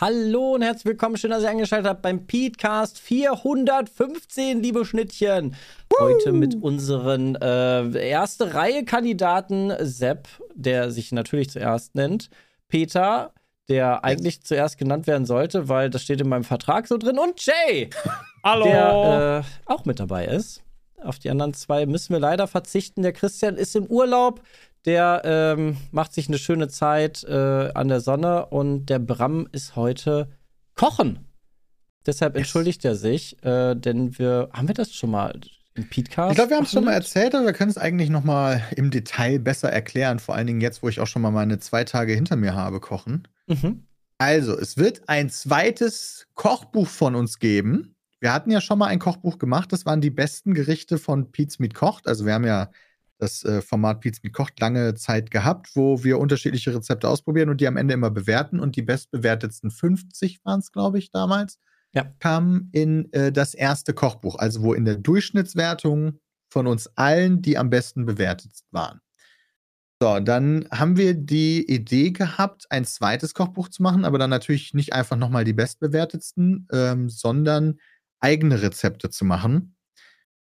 Hallo und herzlich willkommen. Schön, dass ihr eingeschaltet habt beim Petecast 415, liebe Schnittchen. Heute mit unseren äh, erste Reihe Kandidaten Sepp, der sich natürlich zuerst nennt, Peter, der eigentlich zuerst genannt werden sollte, weil das steht in meinem Vertrag so drin, und Jay, Hallo. der äh, auch mit dabei ist. Auf die anderen zwei müssen wir leider verzichten. Der Christian ist im Urlaub. Der ähm, macht sich eine schöne Zeit äh, an der Sonne und der Bram ist heute kochen. Deshalb entschuldigt er sich, äh, denn wir haben wir das schon mal im Podcast. Ich glaube, wir haben es schon mal erzählt, aber wir können es eigentlich noch mal im Detail besser erklären. Vor allen Dingen jetzt, wo ich auch schon mal meine zwei Tage hinter mir habe kochen. Mhm. Also, es wird ein zweites Kochbuch von uns geben. Wir hatten ja schon mal ein Kochbuch gemacht. Das waren die besten Gerichte von Pete's Meat Kocht. Also, wir haben ja das äh, Format Pete's Meat Kocht lange Zeit gehabt, wo wir unterschiedliche Rezepte ausprobieren und die am Ende immer bewerten. Und die bestbewertetsten 50 waren es, glaube ich, damals, Ja. kamen in äh, das erste Kochbuch. Also, wo in der Durchschnittswertung von uns allen die am besten bewertet waren. So, dann haben wir die Idee gehabt, ein zweites Kochbuch zu machen, aber dann natürlich nicht einfach nochmal die bestbewertetsten, ähm, sondern eigene Rezepte zu machen.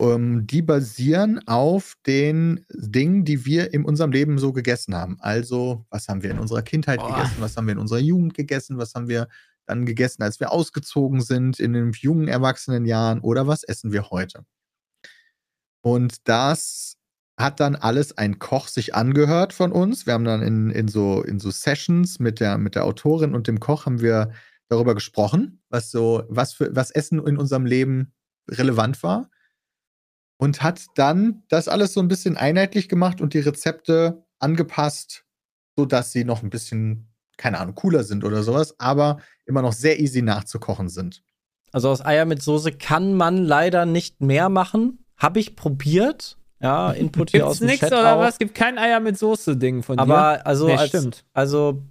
Ähm, die basieren auf den Dingen, die wir in unserem Leben so gegessen haben. Also, was haben wir in unserer Kindheit Boah. gegessen, was haben wir in unserer Jugend gegessen, was haben wir dann gegessen, als wir ausgezogen sind in den jungen Erwachsenenjahren oder was essen wir heute. Und das hat dann alles ein Koch sich angehört von uns. Wir haben dann in, in, so, in so Sessions mit der, mit der Autorin und dem Koch haben wir darüber gesprochen, was so, was für, was Essen in unserem Leben relevant war. Und hat dann das alles so ein bisschen einheitlich gemacht und die Rezepte angepasst, sodass sie noch ein bisschen, keine Ahnung, cooler sind oder sowas, aber immer noch sehr easy nachzukochen sind. Also aus Eier mit Soße kann man leider nicht mehr machen. Habe ich probiert. Ja, Input hier aus Gibt's dem nix Chat oder auch. was? Gibt kein Eier mit Soße-Ding von dir? Aber also Nee, als, stimmt. also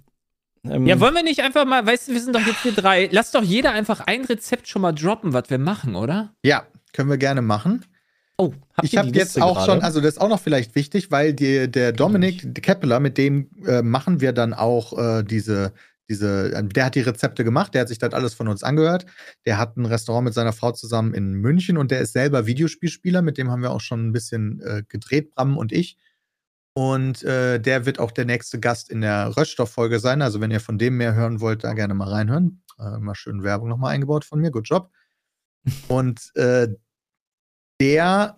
ähm, Ja, wollen wir nicht einfach mal, weißt du, wir sind doch jetzt hier drei. Lass doch jeder einfach ein Rezept schon mal droppen, was wir machen, oder? Ja, können wir gerne machen. Oh, habt Ich habe jetzt Liste auch gerade? schon, also das ist auch noch vielleicht wichtig, weil die, der Dominik Keppeler, mit dem äh, machen wir dann auch äh, diese, diese, äh, der hat die Rezepte gemacht, der hat sich das alles von uns angehört. Der hat ein Restaurant mit seiner Frau zusammen in München und der ist selber Videospielspieler, mit dem haben wir auch schon ein bisschen äh, gedreht, Bram und ich. Und äh, der wird auch der nächste Gast in der Röststoff-Folge sein. Also, wenn ihr von dem mehr hören wollt, da gerne mal reinhören. Äh, mal schön Werbung nochmal eingebaut von mir. Good job. Und äh, der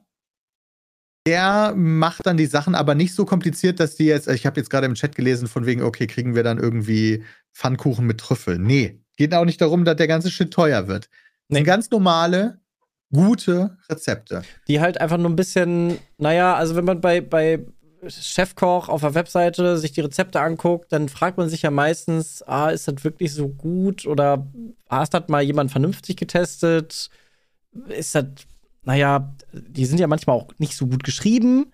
der macht dann die Sachen aber nicht so kompliziert, dass die jetzt, ich habe jetzt gerade im Chat gelesen, von wegen, okay, kriegen wir dann irgendwie Pfannkuchen mit Trüffel. Nee, geht auch nicht darum, dass der ganze Shit teuer wird. Nee. sind ganz normale, gute Rezepte. die halt einfach nur ein bisschen, naja, also wenn man bei, bei Chefkoch auf der Webseite sich die Rezepte anguckt, dann fragt man sich ja meistens, ah, ist das wirklich so gut oder hast das mal jemand vernünftig getestet? Ist das, naja, die sind ja manchmal auch nicht so gut geschrieben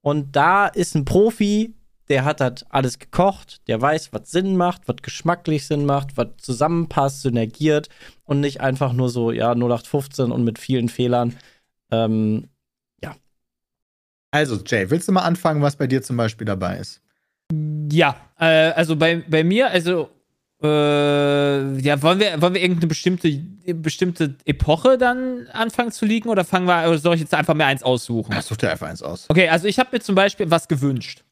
und da ist ein Profi, der hat das alles gekocht, der weiß, was Sinn macht, was geschmacklich Sinn macht, was zusammenpasst, synergiert und nicht einfach nur so, ja, 0815 und mit vielen Fehlern. Ähm, Also, Jay, willst du mal anfangen, was bei dir zum Beispiel dabei ist? Ja, äh, also bei, bei mir, also, äh, ja, wollen wir, wollen wir irgendeine bestimmte, bestimmte Epoche dann anfangen zu liegen oder fangen wir, oder soll ich jetzt einfach mir eins aussuchen? Ja, such dir einfach eins aus. Okay, also ich habe mir zum Beispiel was gewünscht.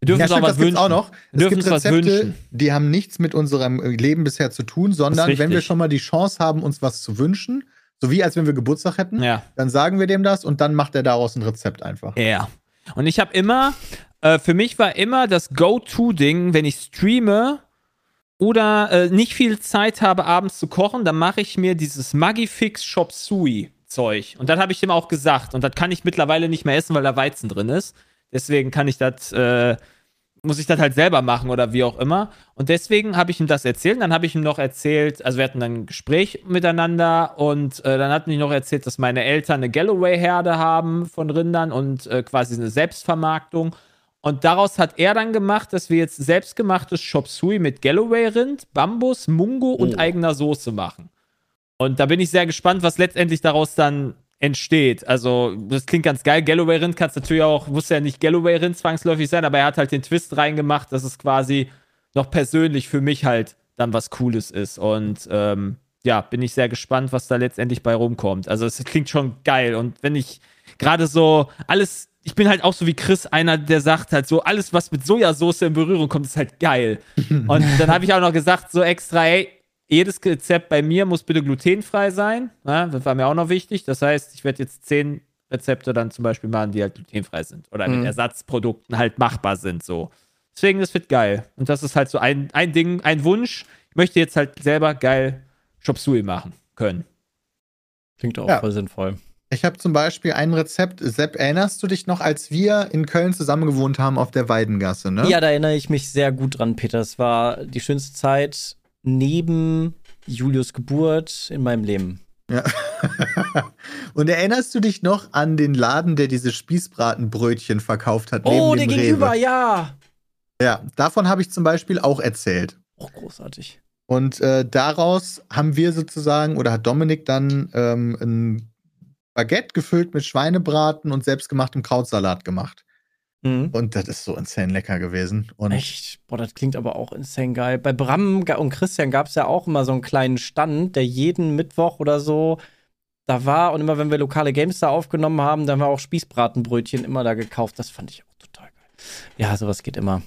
Wir dürfen ja, uns auch stimmt, was wünschen. auch noch. Wir Es dürfen gibt uns was Rezepte, wünschen. die haben nichts mit unserem Leben bisher zu tun, sondern wenn wir schon mal die Chance haben, uns was zu wünschen, so wie als wenn wir Geburtstag hätten, Ja. dann sagen wir dem das und dann macht er daraus ein Rezept einfach. Ja. Und ich habe immer, äh, für mich war immer das Go-To-Ding, wenn ich streame oder äh, nicht viel Zeit habe, abends zu kochen, dann mache ich mir dieses Magifix Shop Sui Zeug. Und das habe ich dem auch gesagt. Und das kann ich mittlerweile nicht mehr essen, weil da Weizen drin ist. Deswegen kann ich das, äh, muss ich das halt selber machen oder wie auch immer. Und deswegen habe ich ihm das erzählt. Und dann habe ich ihm noch erzählt, also wir hatten dann ein Gespräch miteinander und äh, dann hatten die noch erzählt, dass meine Eltern eine Galloway-Herde haben von Rindern und äh, quasi eine Selbstvermarktung. Und daraus hat er dann gemacht, dass wir jetzt selbstgemachtes Chop Suey mit Galloway-Rind, Bambus, Mungo und Oh. eigener Soße machen. Und da bin ich sehr gespannt, was letztendlich daraus dann entsteht. Also, das klingt ganz geil. Galloway Rind kann es natürlich auch, muss ja nicht Galloway Rind zwangsläufig sein, aber er hat halt den Twist reingemacht, dass es quasi noch persönlich für mich halt dann was Cooles ist. Und ähm, ja, bin ich sehr gespannt, was da letztendlich bei rumkommt. Also, es klingt schon geil. Und wenn ich gerade so alles, ich bin halt auch so wie Chris, einer, der sagt halt so, alles, was mit Sojasauce in Berührung kommt, ist halt geil. Und dann habe ich auch noch gesagt, so extra, ey, jedes Rezept bei mir muss bitte glutenfrei sein. Ja, das war mir auch noch wichtig. Das heißt, ich werde jetzt zehn Rezepte dann zum Beispiel machen, die halt glutenfrei sind oder mit Mhm. Ersatzprodukten halt machbar sind. So. Deswegen, das wird geil. Und das ist halt so ein, ein Ding, ein Wunsch. Ich möchte jetzt halt selber geil Chop Suey machen können. Klingt auch Ja. voll sinnvoll. Ich habe zum Beispiel ein Rezept. Sepp, erinnerst du dich noch, als wir in Köln zusammen gewohnt haben auf der Weidengasse, ne? Ja, da erinnere ich mich sehr gut dran, Peter. Es war die schönste Zeit neben Julius Geburt in meinem Leben. Ja. Und erinnerst du dich noch an den Laden, der diese Spießbratenbrötchen verkauft hat? Oh, der gegenüber, Rewe? ja. Ja, davon habe ich zum Beispiel auch erzählt. Oh, großartig. Und äh, daraus haben wir sozusagen, oder hat Dominik dann ähm, ein Baguette gefüllt mit Schweinebraten und selbstgemachtem Krautsalat gemacht. Mhm. Und das ist so insane lecker gewesen. Und Echt? Boah, das klingt aber auch insane geil. Bei Bram und Christian gab es ja auch immer so einen kleinen Stand, der jeden Mittwoch oder so da war. Und immer, wenn wir lokale Games da aufgenommen haben, dann haben wir auch Spießbratenbrötchen immer da gekauft. Das fand ich auch total geil. Ja, sowas geht immer.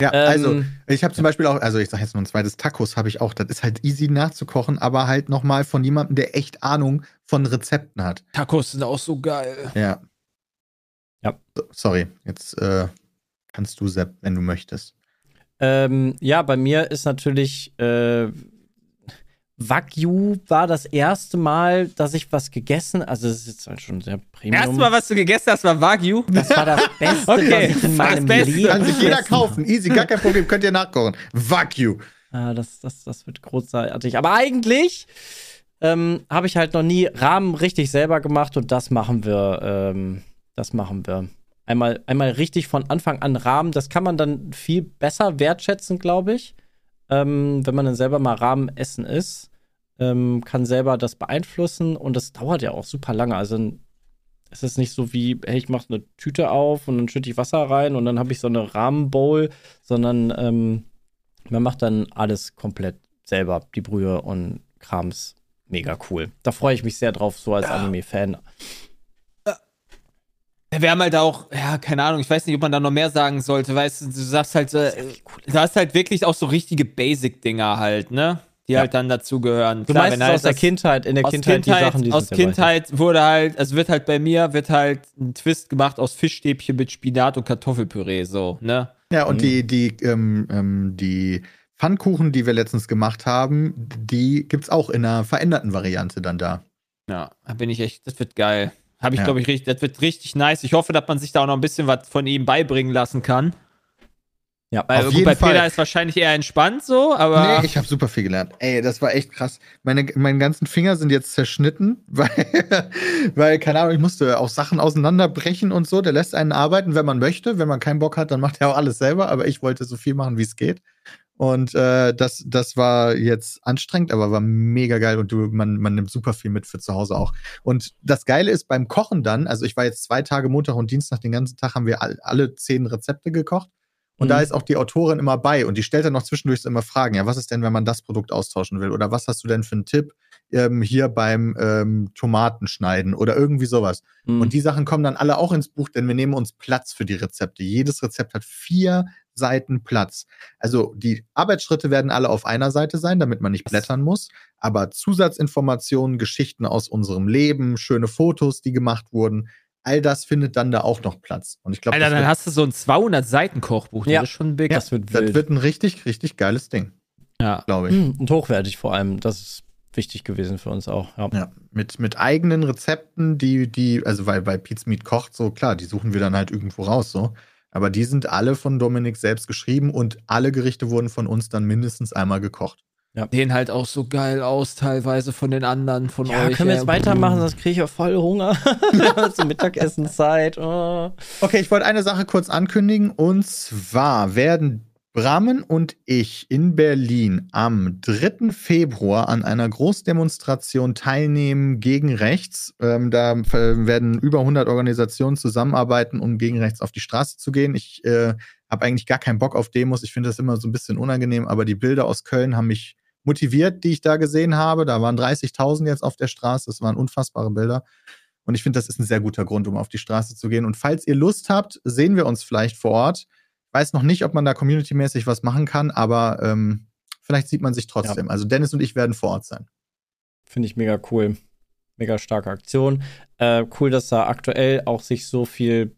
Ja, also Ähm, ich habe zum Beispiel auch, also ich sage jetzt noch ein zweites Tacos habe ich auch. Das ist halt easy nachzukochen, aber halt nochmal von jemandem, der echt Ahnung von Rezepten hat. Tacos sind auch so geil. Ja. Ja. So, sorry, jetzt äh, kannst du, Sepp, wenn du möchtest. Ähm, ja, bei mir ist natürlich äh, Wagyu war das erste Mal, dass ich was gegessen, also das ist jetzt halt schon sehr Premium. Erstmal, was du gegessen hast, war Wagyu. das war das Beste, Okay, was ich in das meinem Beste. Leben Kann sich jeder kaufen. Easy, gar kein Problem. Könnt ihr nachkochen. Wagyu. Ah, das, das, das wird großartig. Aber eigentlich ähm, habe ich halt noch nie Rahmen richtig selber gemacht und das machen wir. Ähm, das machen wir. Einmal, einmal richtig von Anfang an Rahmen. Das kann man dann viel besser wertschätzen, glaube ich. Ähm, wenn man dann selber mal Rahmen essen ist, ähm, kann selber das beeinflussen und das dauert ja auch super lange. Also es ist nicht so wie, hey, ich mache eine Tüte auf und dann schütte ich Wasser rein und dann habe ich so eine Rahmenbowl, sondern ähm, man macht dann alles komplett selber, die Brühe und Krams. Mega cool. Da freue ich mich sehr drauf, so als Anime-Fan. Wir haben halt auch, ja, keine Ahnung, ich weiß nicht, ob man da noch mehr sagen sollte, weißt du, du sagst halt, äh, du hast halt wirklich auch so richtige Basic-Dinger halt, ne? Die Ja. halt dann dazugehören. Du Klar, meinst halt aus der Kindheit, in der aus Kindheit, Kindheit, die Sachen, die aus Kindheit wurde halt, also wird halt bei mir, wird halt ein Twist gemacht aus Fischstäbchen mit Spinat und Kartoffelpüree, so, ne? Ja, und Mhm. die, die, ähm, ähm, die Pfannkuchen, die wir letztens gemacht haben, die gibt's auch in einer veränderten Variante dann da. Ja, da bin ich echt, das wird geil. Habe ich, Ja. glaube ich, richtig, das wird richtig nice. Ich hoffe, dass man sich da auch noch ein bisschen was von ihm beibringen lassen kann. Ja, Weil Auf gut, jeden bei Fall. Peter ist wahrscheinlich eher entspannt so, aber. Nee, ich habe super viel gelernt. Ey, das war echt krass. Meine, meine ganzen Finger sind jetzt zerschnitten, weil, weil, keine Ahnung, ich musste auch Sachen auseinanderbrechen und so. Der lässt einen arbeiten, wenn man möchte. Wenn man keinen Bock hat, dann macht er auch alles selber. Aber ich wollte so viel machen, wie es geht. Und äh, das, das war jetzt anstrengend, aber war mega geil und du, man, man nimmt super viel mit für zu Hause auch. Und das Geile ist beim Kochen dann, also ich war jetzt zwei Tage Montag und Dienstag, den ganzen Tag haben wir all, alle zehn Rezepte gekocht. Und Mhm. da ist auch die Autorin immer bei und die stellt dann noch zwischendurch immer Fragen. Ja, was ist denn, wenn man das Produkt austauschen will? Oder was hast du denn für einen Tipp ähm, hier beim ähm, Tomatenschneiden oder irgendwie sowas? Mhm. Und die Sachen kommen dann alle auch ins Buch, denn wir nehmen uns Platz für die Rezepte. Jedes Rezept hat vier Seiten Platz. Also die Arbeitsschritte werden alle auf einer Seite sein, damit man nicht blättern muss. Aber Zusatzinformationen, Geschichten aus unserem Leben, schöne Fotos, die gemacht wurden, all das findet dann da auch noch Platz. Und ich glaube, Alter, das, dann wird- hast du so ein 200-Seiten-Kochbuch. Ja. Das ist schon big. das wird das wild. wird ein richtig, richtig geiles Ding, ja. glaube ich. Mhm, Und hochwertig vor allem. Das ist wichtig gewesen für uns auch. Ja. Ja, mit, mit eigenen Rezepten, die, die, also weil, weil Pizza Meat kocht, so klar, die suchen wir dann halt irgendwo raus, so. Aber die sind alle von Dominik selbst geschrieben und alle Gerichte wurden von uns dann mindestens einmal gekocht. Ja. Sehen halt auch so geil aus, teilweise von den anderen, von ja, euch. können wir jetzt weitermachen, sonst kriege ich ja voll Hunger. Zur Mittagessenzeit. Oh. Okay, ich wollte eine Sache kurz ankündigen. Und zwar werden Brammen und ich in Berlin am 3. Februar an einer Großdemonstration teilnehmen gegen rechts. Ähm, da werden über 100 Organisationen zusammenarbeiten, um gegen rechts auf die Straße zu gehen. Ich äh, habe eigentlich gar keinen Bock auf Demos. Ich finde das immer so ein bisschen unangenehm, aber die Bilder aus Köln haben mich motiviert, die ich da gesehen habe. Da waren 30.000 jetzt auf der Straße. Das waren unfassbare Bilder. Und ich finde, das ist ein sehr guter Grund, um auf die Straße zu gehen. Und falls ihr Lust habt, sehen wir uns vielleicht vor Ort weiß noch nicht, ob man da community-mäßig was machen kann, aber ähm, vielleicht sieht man sich trotzdem. Ja. Also Dennis und ich werden vor Ort sein. Finde ich mega cool. Mega starke Aktion. Äh, cool, dass da aktuell auch sich so viel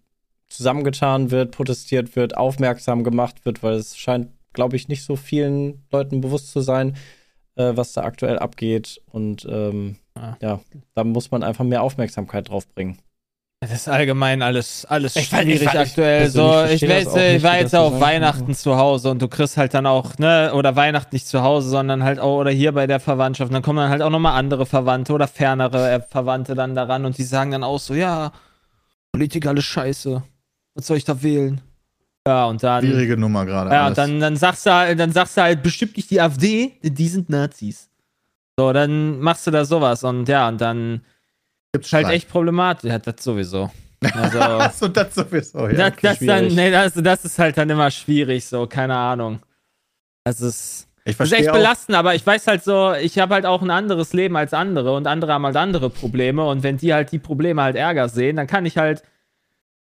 zusammengetan wird, protestiert wird, aufmerksam gemacht wird, weil es scheint, glaube ich, nicht so vielen Leuten bewusst zu sein, äh, was da aktuell abgeht. Und ähm, ja. ja, da muss man einfach mehr Aufmerksamkeit drauf bringen. Das ist allgemein alles, alles ich schwierig ich, aktuell. Ich, so, ich, weiß, ich war jetzt auch Weihnachten zu Hause und du kriegst halt dann auch, ne, oder Weihnachten nicht zu Hause, sondern halt auch, oder hier bei der Verwandtschaft. Und dann kommen dann halt auch nochmal andere Verwandte oder fernere äh, Verwandte dann daran und die sagen dann auch so, ja, Politik alles scheiße. Was soll ich da wählen? Ja, und dann. Schwierige Nummer gerade. Ja, und dann, dann sagst du halt, dann sagst du halt bestimmt nicht die AfD, die sind Nazis. So, dann machst du da sowas und ja, und dann Gibt's halt echt problematisch. Ja, das sowieso. Also, Achso, das sowieso. Ja, das, das, dann, nee, das, das ist halt dann immer schwierig, so, keine Ahnung. Das ist, ich das ist echt belastend, aber ich weiß halt so, ich habe halt auch ein anderes Leben als andere und andere haben halt andere Probleme und wenn die halt die Probleme halt Ärger sehen, dann kann ich halt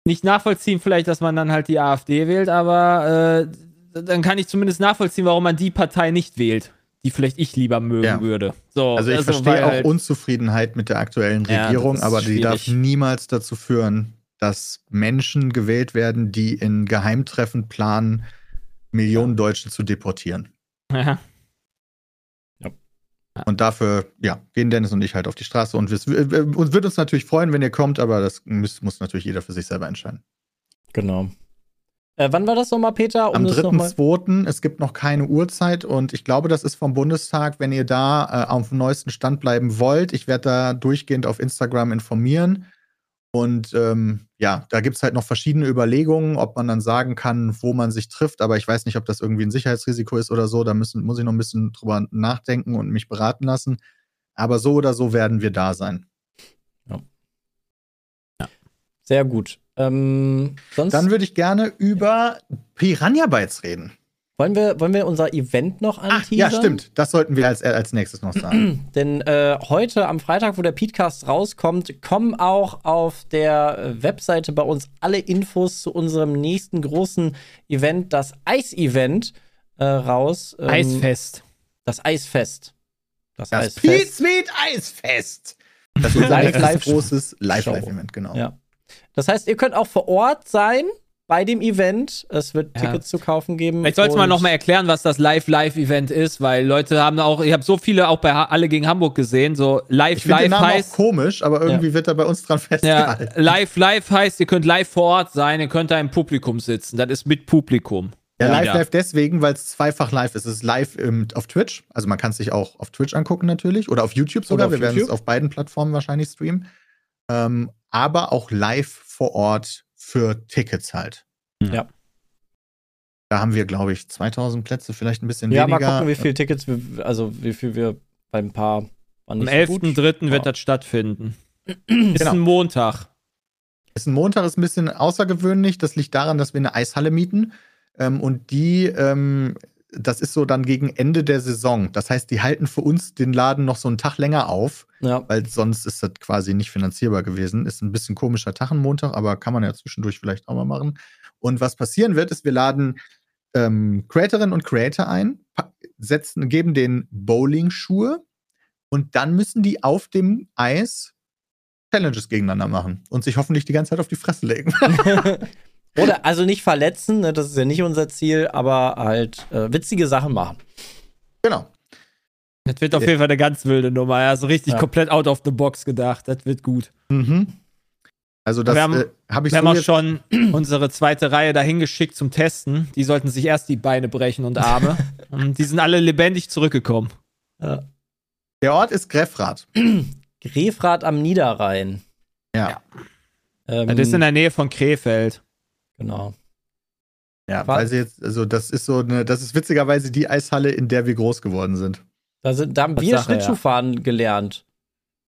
nicht nachvollziehen, vielleicht, dass man dann halt die AfD wählt, aber äh, dann kann ich zumindest nachvollziehen, warum man die Partei nicht wählt die vielleicht ich lieber mögen ja. würde. So, also ich also verstehe auch halt Unzufriedenheit mit der aktuellen Regierung, ja, aber die darf niemals dazu führen, dass Menschen gewählt werden, die in Geheimtreffen planen, Millionen Deutsche zu deportieren. Ja. Und dafür, ja, gehen Dennis und ich halt auf die Straße und es würde uns natürlich freuen, wenn ihr kommt, aber das muss, muss natürlich jeder für sich selber entscheiden. Genau. Äh, wann war das nochmal, Peter? Um Am 3.2. Es gibt noch keine Uhrzeit und ich glaube, das ist vom Bundestag, wenn ihr da äh, auf dem neuesten Stand bleiben wollt. Ich werde da durchgehend auf Instagram informieren. Und ähm, ja, da gibt es halt noch verschiedene Überlegungen, ob man dann sagen kann, wo man sich trifft. Aber ich weiß nicht, ob das irgendwie ein Sicherheitsrisiko ist oder so. Da müssen, muss ich noch ein bisschen drüber nachdenken und mich beraten lassen. Aber so oder so werden wir da sein. Ja. ja. Sehr gut. Ähm, Dann würde ich gerne über Piranha Bytes reden. Wollen wir, wollen wir unser Event noch anteasern? Ah, ja, stimmt. Das sollten wir als, als nächstes noch sagen. Denn äh, heute am Freitag, wo der Podcast rauskommt, kommen auch auf der Webseite bei uns alle Infos zu unserem nächsten großen Event, das Eis-Event, äh, raus. Ähm, Eisfest. Das Eisfest. Das, das Eisfest. Pete Sweet Eisfest. Das ist ein live, großes Live-Live-Event, genau. Ja. Das heißt, ihr könnt auch vor Ort sein bei dem Event. Es wird ja. Tickets zu kaufen geben. Vielleicht sollte man noch mal erklären, was das Live-Live-Event ist, weil Leute haben auch, ich habe so viele auch bei Alle gegen Hamburg gesehen, so Live-Live heißt. Auch komisch, aber irgendwie ja. wird er bei uns dran festgehalten. Ja, Live-Live heißt, ihr könnt live vor Ort sein, ihr könnt da im Publikum sitzen. Das ist mit Publikum. Ja, live, live deswegen, weil es zweifach live ist. Es ist live im, auf Twitch. Also man kann es sich auch auf Twitch angucken natürlich. Oder auf YouTube sogar. Auf Wir werden es auf beiden Plattformen wahrscheinlich streamen. Ähm, aber auch live vor Ort für Tickets halt. Ja. Da haben wir, glaube ich, 2000 Plätze, vielleicht ein bisschen ja, weniger. Ja, mal gucken, wie viele Tickets, wir, also wie viel wir beim Paar. Am 11.3. wird das stattfinden. ist genau. ein Montag. Ist ein Montag, ist ein bisschen außergewöhnlich. Das liegt daran, dass wir eine Eishalle mieten. Ähm, und die ähm, das ist so dann gegen Ende der Saison. Das heißt, die halten für uns den Laden noch so einen Tag länger auf, ja. weil sonst ist das quasi nicht finanzierbar gewesen. Ist ein bisschen komischer Tag, ein Montag, aber kann man ja zwischendurch vielleicht auch mal machen. Und was passieren wird, ist, wir laden ähm, Creatorinnen und Creator ein, setzen, geben den Bowling-Schuhe und dann müssen die auf dem Eis Challenges gegeneinander machen und sich hoffentlich die ganze Zeit auf die Fresse legen. Oder also nicht verletzen, ne, das ist ja nicht unser Ziel, aber halt äh, witzige Sachen machen. Genau. Das wird auf jeden Fall eine ganz wilde Nummer. Ja, so richtig ja. komplett out of the box gedacht. Das wird gut. Mhm. Also das Wir haben- äh, habe ich Wir so haben auch schon unsere zweite Reihe dahin geschickt zum Testen. Die sollten sich erst die Beine brechen und Arme. und die sind alle lebendig zurückgekommen. Ja. Der Ort ist Greffrath. Grefrath am Niederrhein. Ja. Ähm, Das ist in der Nähe von Krefeld. Genau. Ja, War- weil sie jetzt, also das ist so eine, das ist witzigerweise die Eishalle, in der wir groß geworden sind. Da, sind, da haben wir Tatsache, ja. Schlittschuhfahren gelernt.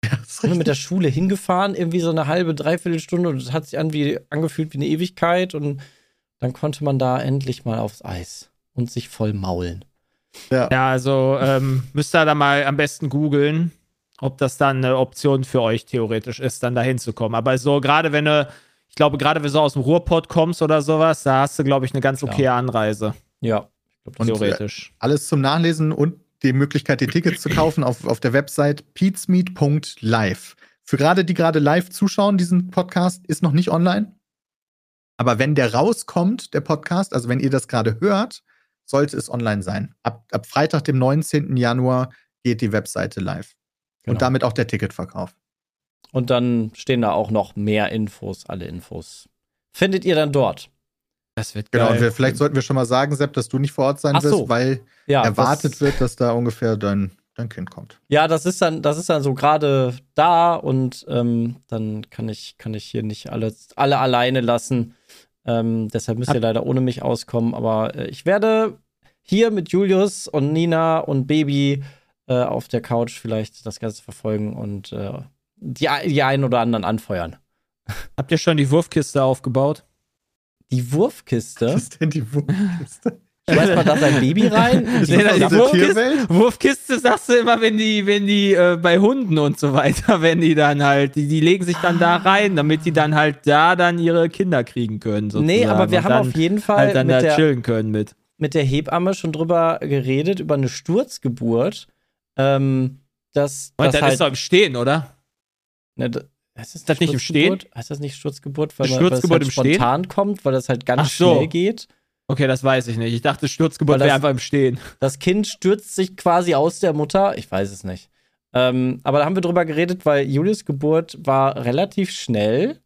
Ja, das ist Sind wir mit der Schule hingefahren, irgendwie so eine halbe, dreiviertel Stunde und es hat sich an wie, angefühlt wie eine Ewigkeit und dann konnte man da endlich mal aufs Eis und sich voll maulen. ja. Ja, also ähm, müsst ihr da mal am besten googeln, ob das dann eine Option für euch theoretisch ist, dann da hinzukommen. Aber so gerade wenn du, ich glaube, gerade wenn du so aus dem Ruhrpott kommst oder sowas, da hast du, glaube ich, eine ganz Klar. okaye Anreise. Ja. Ich glaub, äh, Theoretisch. Alles zum Nachlesen und die Möglichkeit, die Tickets zu kaufen auf, auf der Website peatsmeet.live. Für gerade die gerade live zuschauen, diesen Podcast ist noch nicht online. Aber wenn der rauskommt, der Podcast, also wenn ihr das gerade hört, sollte es online sein. Ab, ab Freitag, dem 19. Januar, geht die Webseite live. Genau. Und damit auch der Ticketverkauf. Und dann stehen da auch noch mehr Infos, alle Infos. Findet ihr dann dort? Das wird Genau, geil. und wir, vielleicht sollten wir schon mal sagen, Sepp, dass du nicht vor Ort sein Ach so. wirst, weil Ja, erwartet das, wird, dass da ungefähr dein, dein Kind kommt. Ja, das ist dann, das ist dann so gerade da und ähm, dann kann ich, kann ich hier nicht alle, alle alleine lassen. Ähm, deshalb müsst ihr leider ohne mich auskommen. Aber äh, ich werde hier mit Julius und Nina und Baby äh, auf der Couch vielleicht das Ganze verfolgen und äh, die, die einen oder anderen anfeuern. Habt ihr schon die Wurfkiste aufgebaut? Die Wurfkiste. Was ist denn die Wurfkiste? Schmeißt man da sein Baby rein? Nee, das die aus der Wurfkiste-? Wurfkiste sagst du immer, wenn die, wenn die äh, bei Hunden und so weiter, wenn die dann halt, die, die legen sich dann da rein, damit die dann halt da dann ihre Kinder kriegen können. Sozusagen. Nee, aber wir und haben auf jeden Fall halt dann mit da der, chillen können mit. mit der Hebamme schon drüber geredet, über eine Sturzgeburt. Ähm, dass Und das dann halt, ist doch im Stehen, oder? Ne, d- heißt das, das nicht im Stehen? Sturzgeburt? Heißt das nicht Sturzgeburt, weil, man, weil Sturzgeburt halt im Stehen? spontan kommt, weil das halt ganz so. schnell geht? Okay, das weiß ich nicht. Ich dachte, Sturzgeburt das- wäre einfach im Stehen. Das Kind stürzt sich quasi aus der Mutter. Ich weiß es nicht. Ähm, aber da haben wir drüber geredet, weil Julius Geburt war relativ schnell.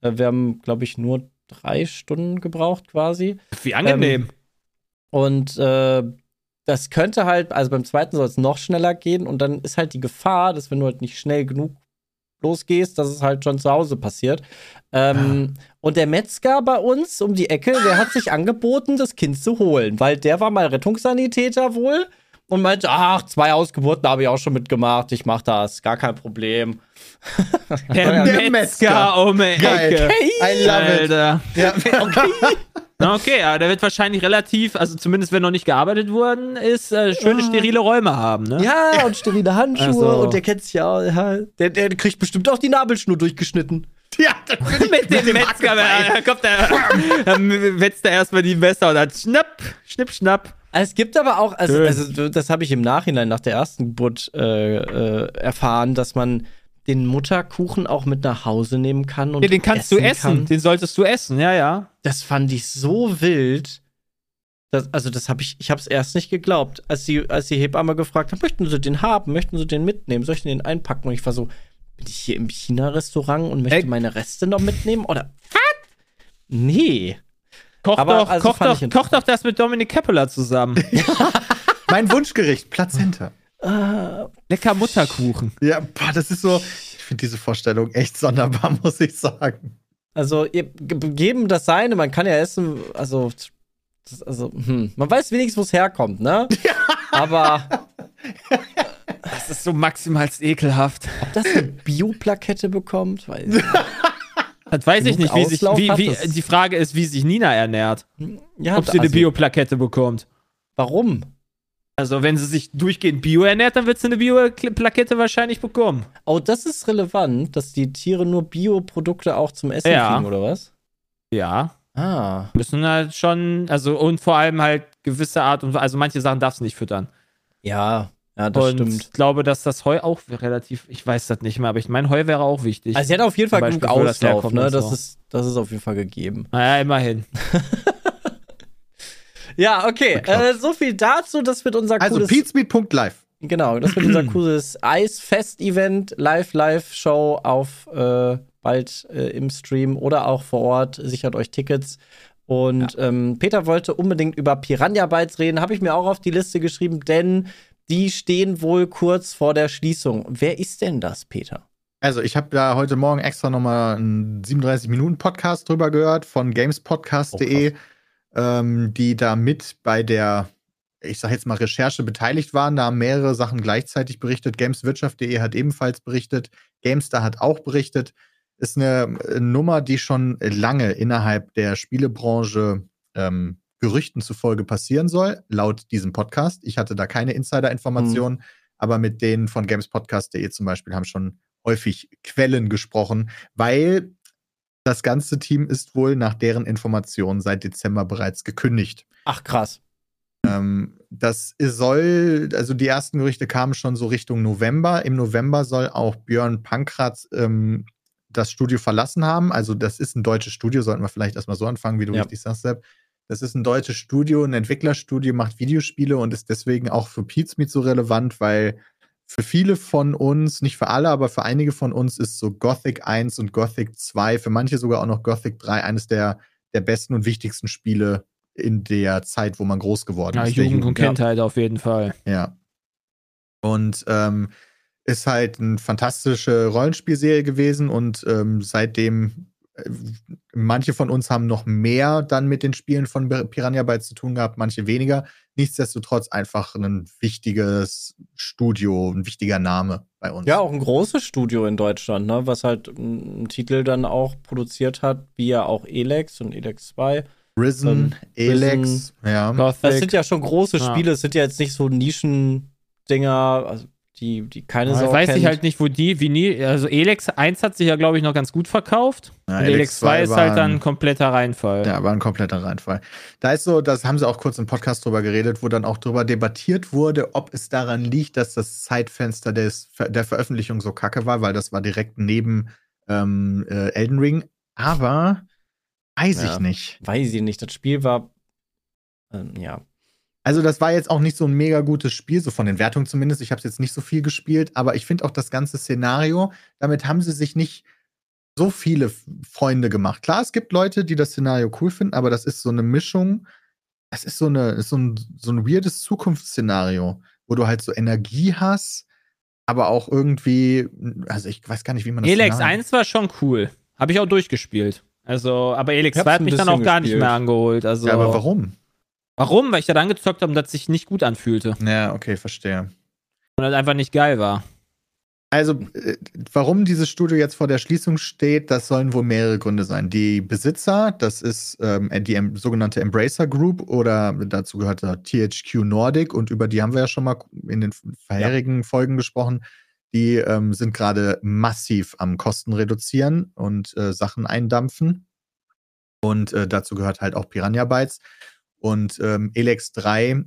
Äh, wir haben, glaube ich, nur drei Stunden gebraucht quasi. Wie angenehm. Ähm, Und äh, das könnte halt, also beim zweiten soll es noch schneller gehen und dann ist halt die Gefahr, dass wenn du halt nicht schnell genug losgehst, dass es halt schon zu Hause passiert. Ähm, Und der Metzger bei uns um die Ecke, der hat sich angeboten, das Kind zu holen, weil der war mal Rettungssanitäter wohl und meinte, ach, zwei Ausgeburten habe ich auch schon mitgemacht, ich mach das, gar kein Problem. der, der Metzger, Metzger. um die Geil. Ecke. I love it. Alter. Ja. Na, Okay, ja, der wird wahrscheinlich relativ, also zumindest wenn noch nicht gearbeitet worden ist, äh, schöne sterile Räume haben, ne? Ja, und sterile Handschuhe Also- und der kennt sich ja, ja der, der kriegt bestimmt auch die Nabelschnur durchgeschnitten. ja, natürlich. Mit dem Metzger, da kommt der, dann wetzt er erstmal die Messer und dann schnapp, schnipp, schnapp. Es gibt aber auch, also, also das habe ich im Nachhinein nach der ersten Geburt äh, äh, erfahren, dass man den Mutterkuchen auch mit nach Hause nehmen kann und Ja, den kannst du essen, Kann. den solltest du essen, ja, ja. Das fand ich so wild. Das, also das habe ich, ich habe es erst nicht geglaubt, als die, als die Hebamme gefragt hat, möchten Sie den haben, möchten Sie den mitnehmen, soll ich den einpacken? Und ich war so, bin ich hier im China-Restaurant und möchte Ey. meine Reste noch mitnehmen? Oder was? Nee. Koch, Aber doch, also koch, doch, koch doch das mit Dominik Keppeler zusammen. Mein Wunschgericht, Plazenta. Äh, Lecker Mutterkuchen. Ja, boah, das ist so. Ich finde diese Vorstellung echt sonderbar, muss ich sagen. Also, ihr ge- geben das seine, man kann ja essen, also, das, also, hm, man weiß wenigstens, wo es herkommt, ne? Aber Das ist so maximalst ekelhaft. ob das eine Bioplakette bekommt, weiß ich nicht. Das weiß ich nicht, wie sich, wie, wie, die Frage ist, wie sich Nina ernährt. Ja, Ob sie eine also, Bioplakette bekommt. Warum? Also, wenn sie sich durchgehend Bio ernährt, dann wird sie eine Bioplakette wahrscheinlich bekommen. Oh, das ist relevant, dass die Tiere nur Bioprodukte auch zum Essen Ja. kriegen, oder was? Ja. Ah. Müssen halt schon, also, und vor allem halt gewisse Art und also manche Sachen darfst du nicht füttern. Ja, ja, das und stimmt. ich glaube, dass das Heu auch relativ, ich weiß das nicht mehr, aber ich meine, Heu wäre auch wichtig. Also, sie hat auf jeden Zum Fall genug Beispiel, wo das Auslauf, herkommt ne? Das, so. ist, das ist auf jeden Fall gegeben. naja, immerhin. Ja, okay. Äh, so viel dazu. Das wird unser Also cooles. peatsmeet.live. Genau, das wird unser cooles Eisfest-Event, Live-Live-Show auf äh, bald äh, im Stream oder auch vor Ort. Sichert euch Tickets. Und ja. ähm, Peter wollte unbedingt über Piranha Bytes reden, habe ich mir auch auf die Liste geschrieben, denn die stehen wohl kurz vor der Schließung. Wer ist denn das, Peter? Also, ich habe da heute Morgen extra nochmal einen 37-Minuten-Podcast drüber gehört von gamespodcast.de, oh, ähm, die da mit bei der, ich sag jetzt mal, Recherche beteiligt waren. Da haben mehrere Sachen gleichzeitig berichtet. Gameswirtschaft.de hat ebenfalls berichtet. GameStar hat auch berichtet. Ist eine äh, Nummer, die schon lange innerhalb der Spielebranche ähm, Gerüchten zufolge passieren soll, laut diesem Podcast. Ich hatte da keine Insider-Informationen, mhm. aber mit denen von gamespodcast.de zum Beispiel haben schon häufig Quellen gesprochen, weil das ganze Team ist wohl nach deren Informationen seit Dezember bereits gekündigt. Ach krass. Ähm, das soll, also die ersten Gerüchte kamen schon so Richtung November. Im November soll auch Björn Pankratz ähm, das Studio verlassen haben. Also das ist ein deutsches Studio, sollten wir vielleicht erstmal so anfangen, wie du ja. richtig sagst, Sepp. Das ist ein deutsches Studio, ein Entwicklerstudio, macht Videospiele und ist deswegen auch für Pizmeet so relevant, weil für viele von uns, nicht für alle, aber für einige von uns ist so Gothic 1 und Gothic 2, für manche sogar auch noch Gothic 3, eines der, der besten und wichtigsten Spiele in der Zeit, wo man groß geworden ja, ist. Jugend, Jugend und Kindheit ja. auf jeden Fall. Ja. Und ähm, ist halt eine fantastische Rollenspielserie gewesen und ähm, seitdem manche von uns haben noch mehr dann mit den Spielen von Piranha Bytes zu tun gehabt, manche weniger. Nichtsdestotrotz einfach ein wichtiges Studio, ein wichtiger Name bei uns. Ja, auch ein großes Studio in Deutschland, ne? was halt einen Titel dann auch produziert hat, wie ja auch Elex und Elex 2. Risen, ähm, Elex, Risen, ja. Gothic. Das sind ja schon große Spiele, es sind ja jetzt nicht so Nischendinger, also die, die keine Sau Weiß kennt. ich halt nicht, wo die, wie nie, also Elex 1 hat sich ja, glaube ich, noch ganz gut verkauft. Ja, und Elex 2 ist halt dann ein kompletter Reinfall. Ja, war ein kompletter Reinfall. Da ist so, das haben sie auch kurz im Podcast drüber geredet, wo dann auch drüber debattiert wurde, ob es daran liegt, dass das Zeitfenster des, der Veröffentlichung so kacke war, weil das war direkt neben ähm, äh, Elden Ring. Aber weiß ja, ich nicht. Weiß ich nicht. Das Spiel war, ähm, ja, also das war jetzt auch nicht so ein mega gutes Spiel, so von den Wertungen zumindest. Ich habe es jetzt nicht so viel gespielt, aber ich finde auch das ganze Szenario, damit haben sie sich nicht so viele Freunde gemacht. Klar, es gibt Leute, die das Szenario cool finden, aber das ist so eine Mischung. Es ist so, eine, ist so, ein, so ein weirdes Zukunftsszenario, wo du halt so Energie hast, aber auch irgendwie, also ich weiß gar nicht, wie man das Elex 1 war schon cool. Habe ich auch durchgespielt. Also, aber Elex 2 hat mich dann auch gar gespielt. nicht mehr angeholt. Also, ja, aber warum? Warum? Weil ich da angezockt habe und das sich nicht gut anfühlte. Ja, okay, verstehe. Und das einfach nicht geil war. Also, äh, warum dieses Studio jetzt vor der Schließung steht, das sollen wohl mehrere Gründe sein. Die Besitzer, das ist ähm, die em sogenannte Embracer Group oder dazu gehört der THQ Nordic und über die haben wir ja schon mal in den vorherigen ja. Folgen gesprochen. Die ähm, sind gerade massiv am Kosten reduzieren und äh, Sachen eindampfen. Und äh, dazu gehört halt auch Piranha Bytes. Und ähm, Elex 3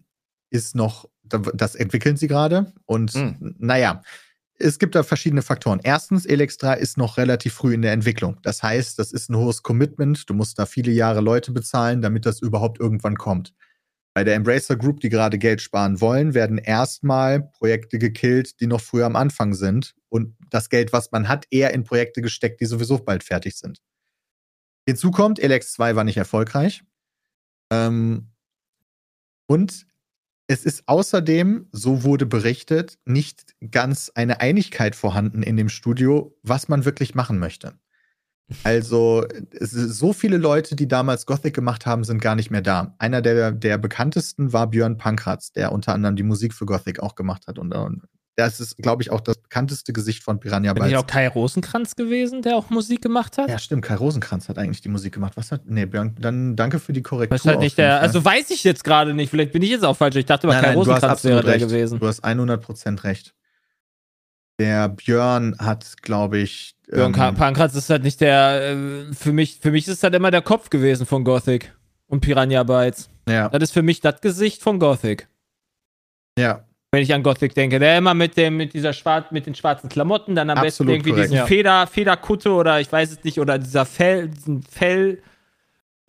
ist noch, das entwickeln sie gerade. Und mhm. naja, es gibt da verschiedene Faktoren. Erstens, Elex 3 ist noch relativ früh in der Entwicklung. Das heißt, das ist ein hohes Commitment. Du musst da viele Jahre Leute bezahlen, damit das überhaupt irgendwann kommt. Bei der Embracer Group, die gerade Geld sparen wollen, werden erstmal Projekte gekillt, die noch früher am Anfang sind und das Geld, was man hat, eher in Projekte gesteckt, die sowieso bald fertig sind. Hinzu kommt, Elex 2 war nicht erfolgreich. Ähm, und es ist außerdem, so wurde berichtet, nicht ganz eine Einigkeit vorhanden in dem Studio, was man wirklich machen möchte. Also, so viele Leute, die damals Gothic gemacht haben, sind gar nicht mehr da. Einer der, der bekanntesten war Björn Pankratz, der unter anderem die Musik für Gothic auch gemacht hat und, und das ist, glaube ich, auch das bekannteste Gesicht von Piranha Bytes. Ist nicht auch Kai Rosenkranz gewesen, der auch Musik gemacht hat? Ja, stimmt. Kai Rosenkranz hat eigentlich die Musik gemacht. Was hat. Nee, Björn, dann danke für die Korrektur. Weiß halt nicht der, also weiß ich jetzt gerade nicht. Vielleicht bin ich jetzt auch falsch. Ich dachte, aber Kai Rosenkranz wäre der gewesen. Du hast 100% recht. Der Björn hat, glaube ich. Björn ähm, Pankratz ist halt nicht der. Äh, für, mich, für mich ist halt immer der Kopf gewesen von Gothic und Piranha Bytes. Ja. Das ist für mich das Gesicht von Gothic. Ja, wenn ich an Gothic denke. Der immer mit dem, mit dieser schwarz, mit den schwarzen Klamotten, dann am Absolut besten irgendwie korrekt, diesen ja. Feder, Federkutte oder ich weiß es nicht, oder dieser Fell, diesen Fell.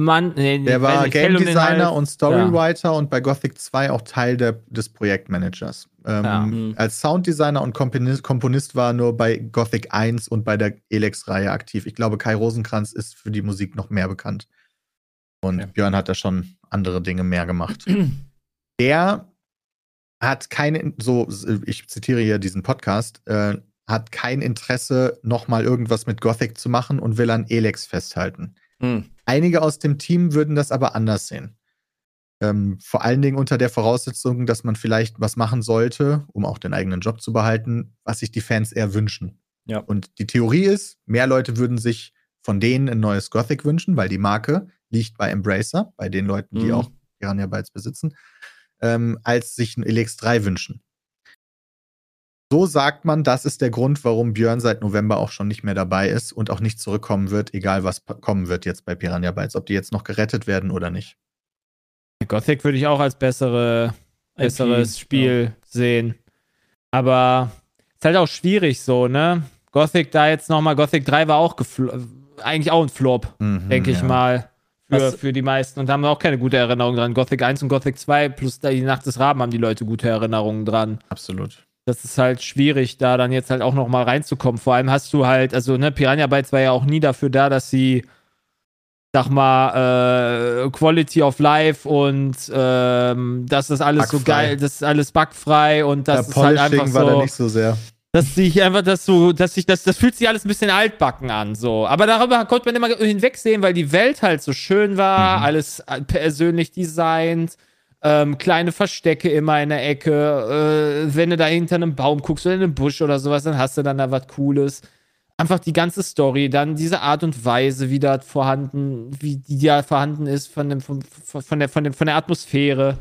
Mann, nee, der war Game Designer und Storywriter ja. und bei Gothic 2 auch Teil der, des Projektmanagers. Ähm, Ja. Mhm. Als Sounddesigner und Komponist, Komponist war er nur bei Gothic 1 und bei der Elex-Reihe aktiv. Ich glaube, Kai Rosenkranz ist für die Musik noch mehr bekannt. Und. Björn hat da schon andere Dinge mehr gemacht. Der hat keine, so, ich zitiere hier diesen Podcast, äh, hat kein Interesse, nochmal irgendwas mit Gothic zu machen und will an Elex festhalten. Hm. Einige aus dem Team würden das aber anders sehen. Ähm, vor allen Dingen unter der Voraussetzung, dass man vielleicht was machen sollte, um auch den eigenen Job zu behalten, was sich die Fans eher wünschen. Ja. Und die Theorie ist, mehr Leute würden sich von denen ein neues Gothic wünschen, weil die Marke liegt bei Embracer, bei den Leuten, die Mhm. auch Piranha Bytes besitzen, ähm, als sich ein Elex 3 wünschen. So sagt man, das ist der Grund, warum Björn seit November auch schon nicht mehr dabei ist und auch nicht zurückkommen wird, egal was kommen wird jetzt bei Piranha Bytes, ob die jetzt noch gerettet werden oder nicht. Gothic würde ich auch als bessere, besseres Spiel sehen. Aber ist halt auch schwierig so, ne? Gothic da jetzt nochmal, Gothic 3 war auch gefl- eigentlich auch ein Flop, Mhm, denke ich ja. mal. Für, Was- für die meisten. Und haben auch keine gute Erinnerung dran. Gothic 1 und Gothic 2 plus die Nacht des Raben haben die Leute gute Erinnerungen dran. Absolut. Das ist halt schwierig, da dann jetzt halt auch noch mal reinzukommen. Vor allem hast du halt, also ne, Piranha Bytes war ja auch nie dafür da, dass sie, sag mal, äh, Quality of Life und ähm, dass das alles so Bugfrei. geil, das ist alles bugfrei und das Der ist halt Polishing einfach war da so, nicht so sehr. Dass sich einfach das so, dass sich das, das fühlt sich alles ein bisschen altbacken an, so. Aber darüber konnte man immer hinwegsehen, weil die Welt halt so schön war, Mhm. alles äh, persönlich designt, ähm, kleine Verstecke immer in der Ecke. Äh, wenn du da hinter einem Baum guckst oder in einem Busch oder sowas, dann hast du dann da was Cooles. Einfach die ganze Story, dann diese Art und Weise, wie da vorhanden, wie die da vorhanden ist von dem, von, von der, von dem, von der Atmosphäre.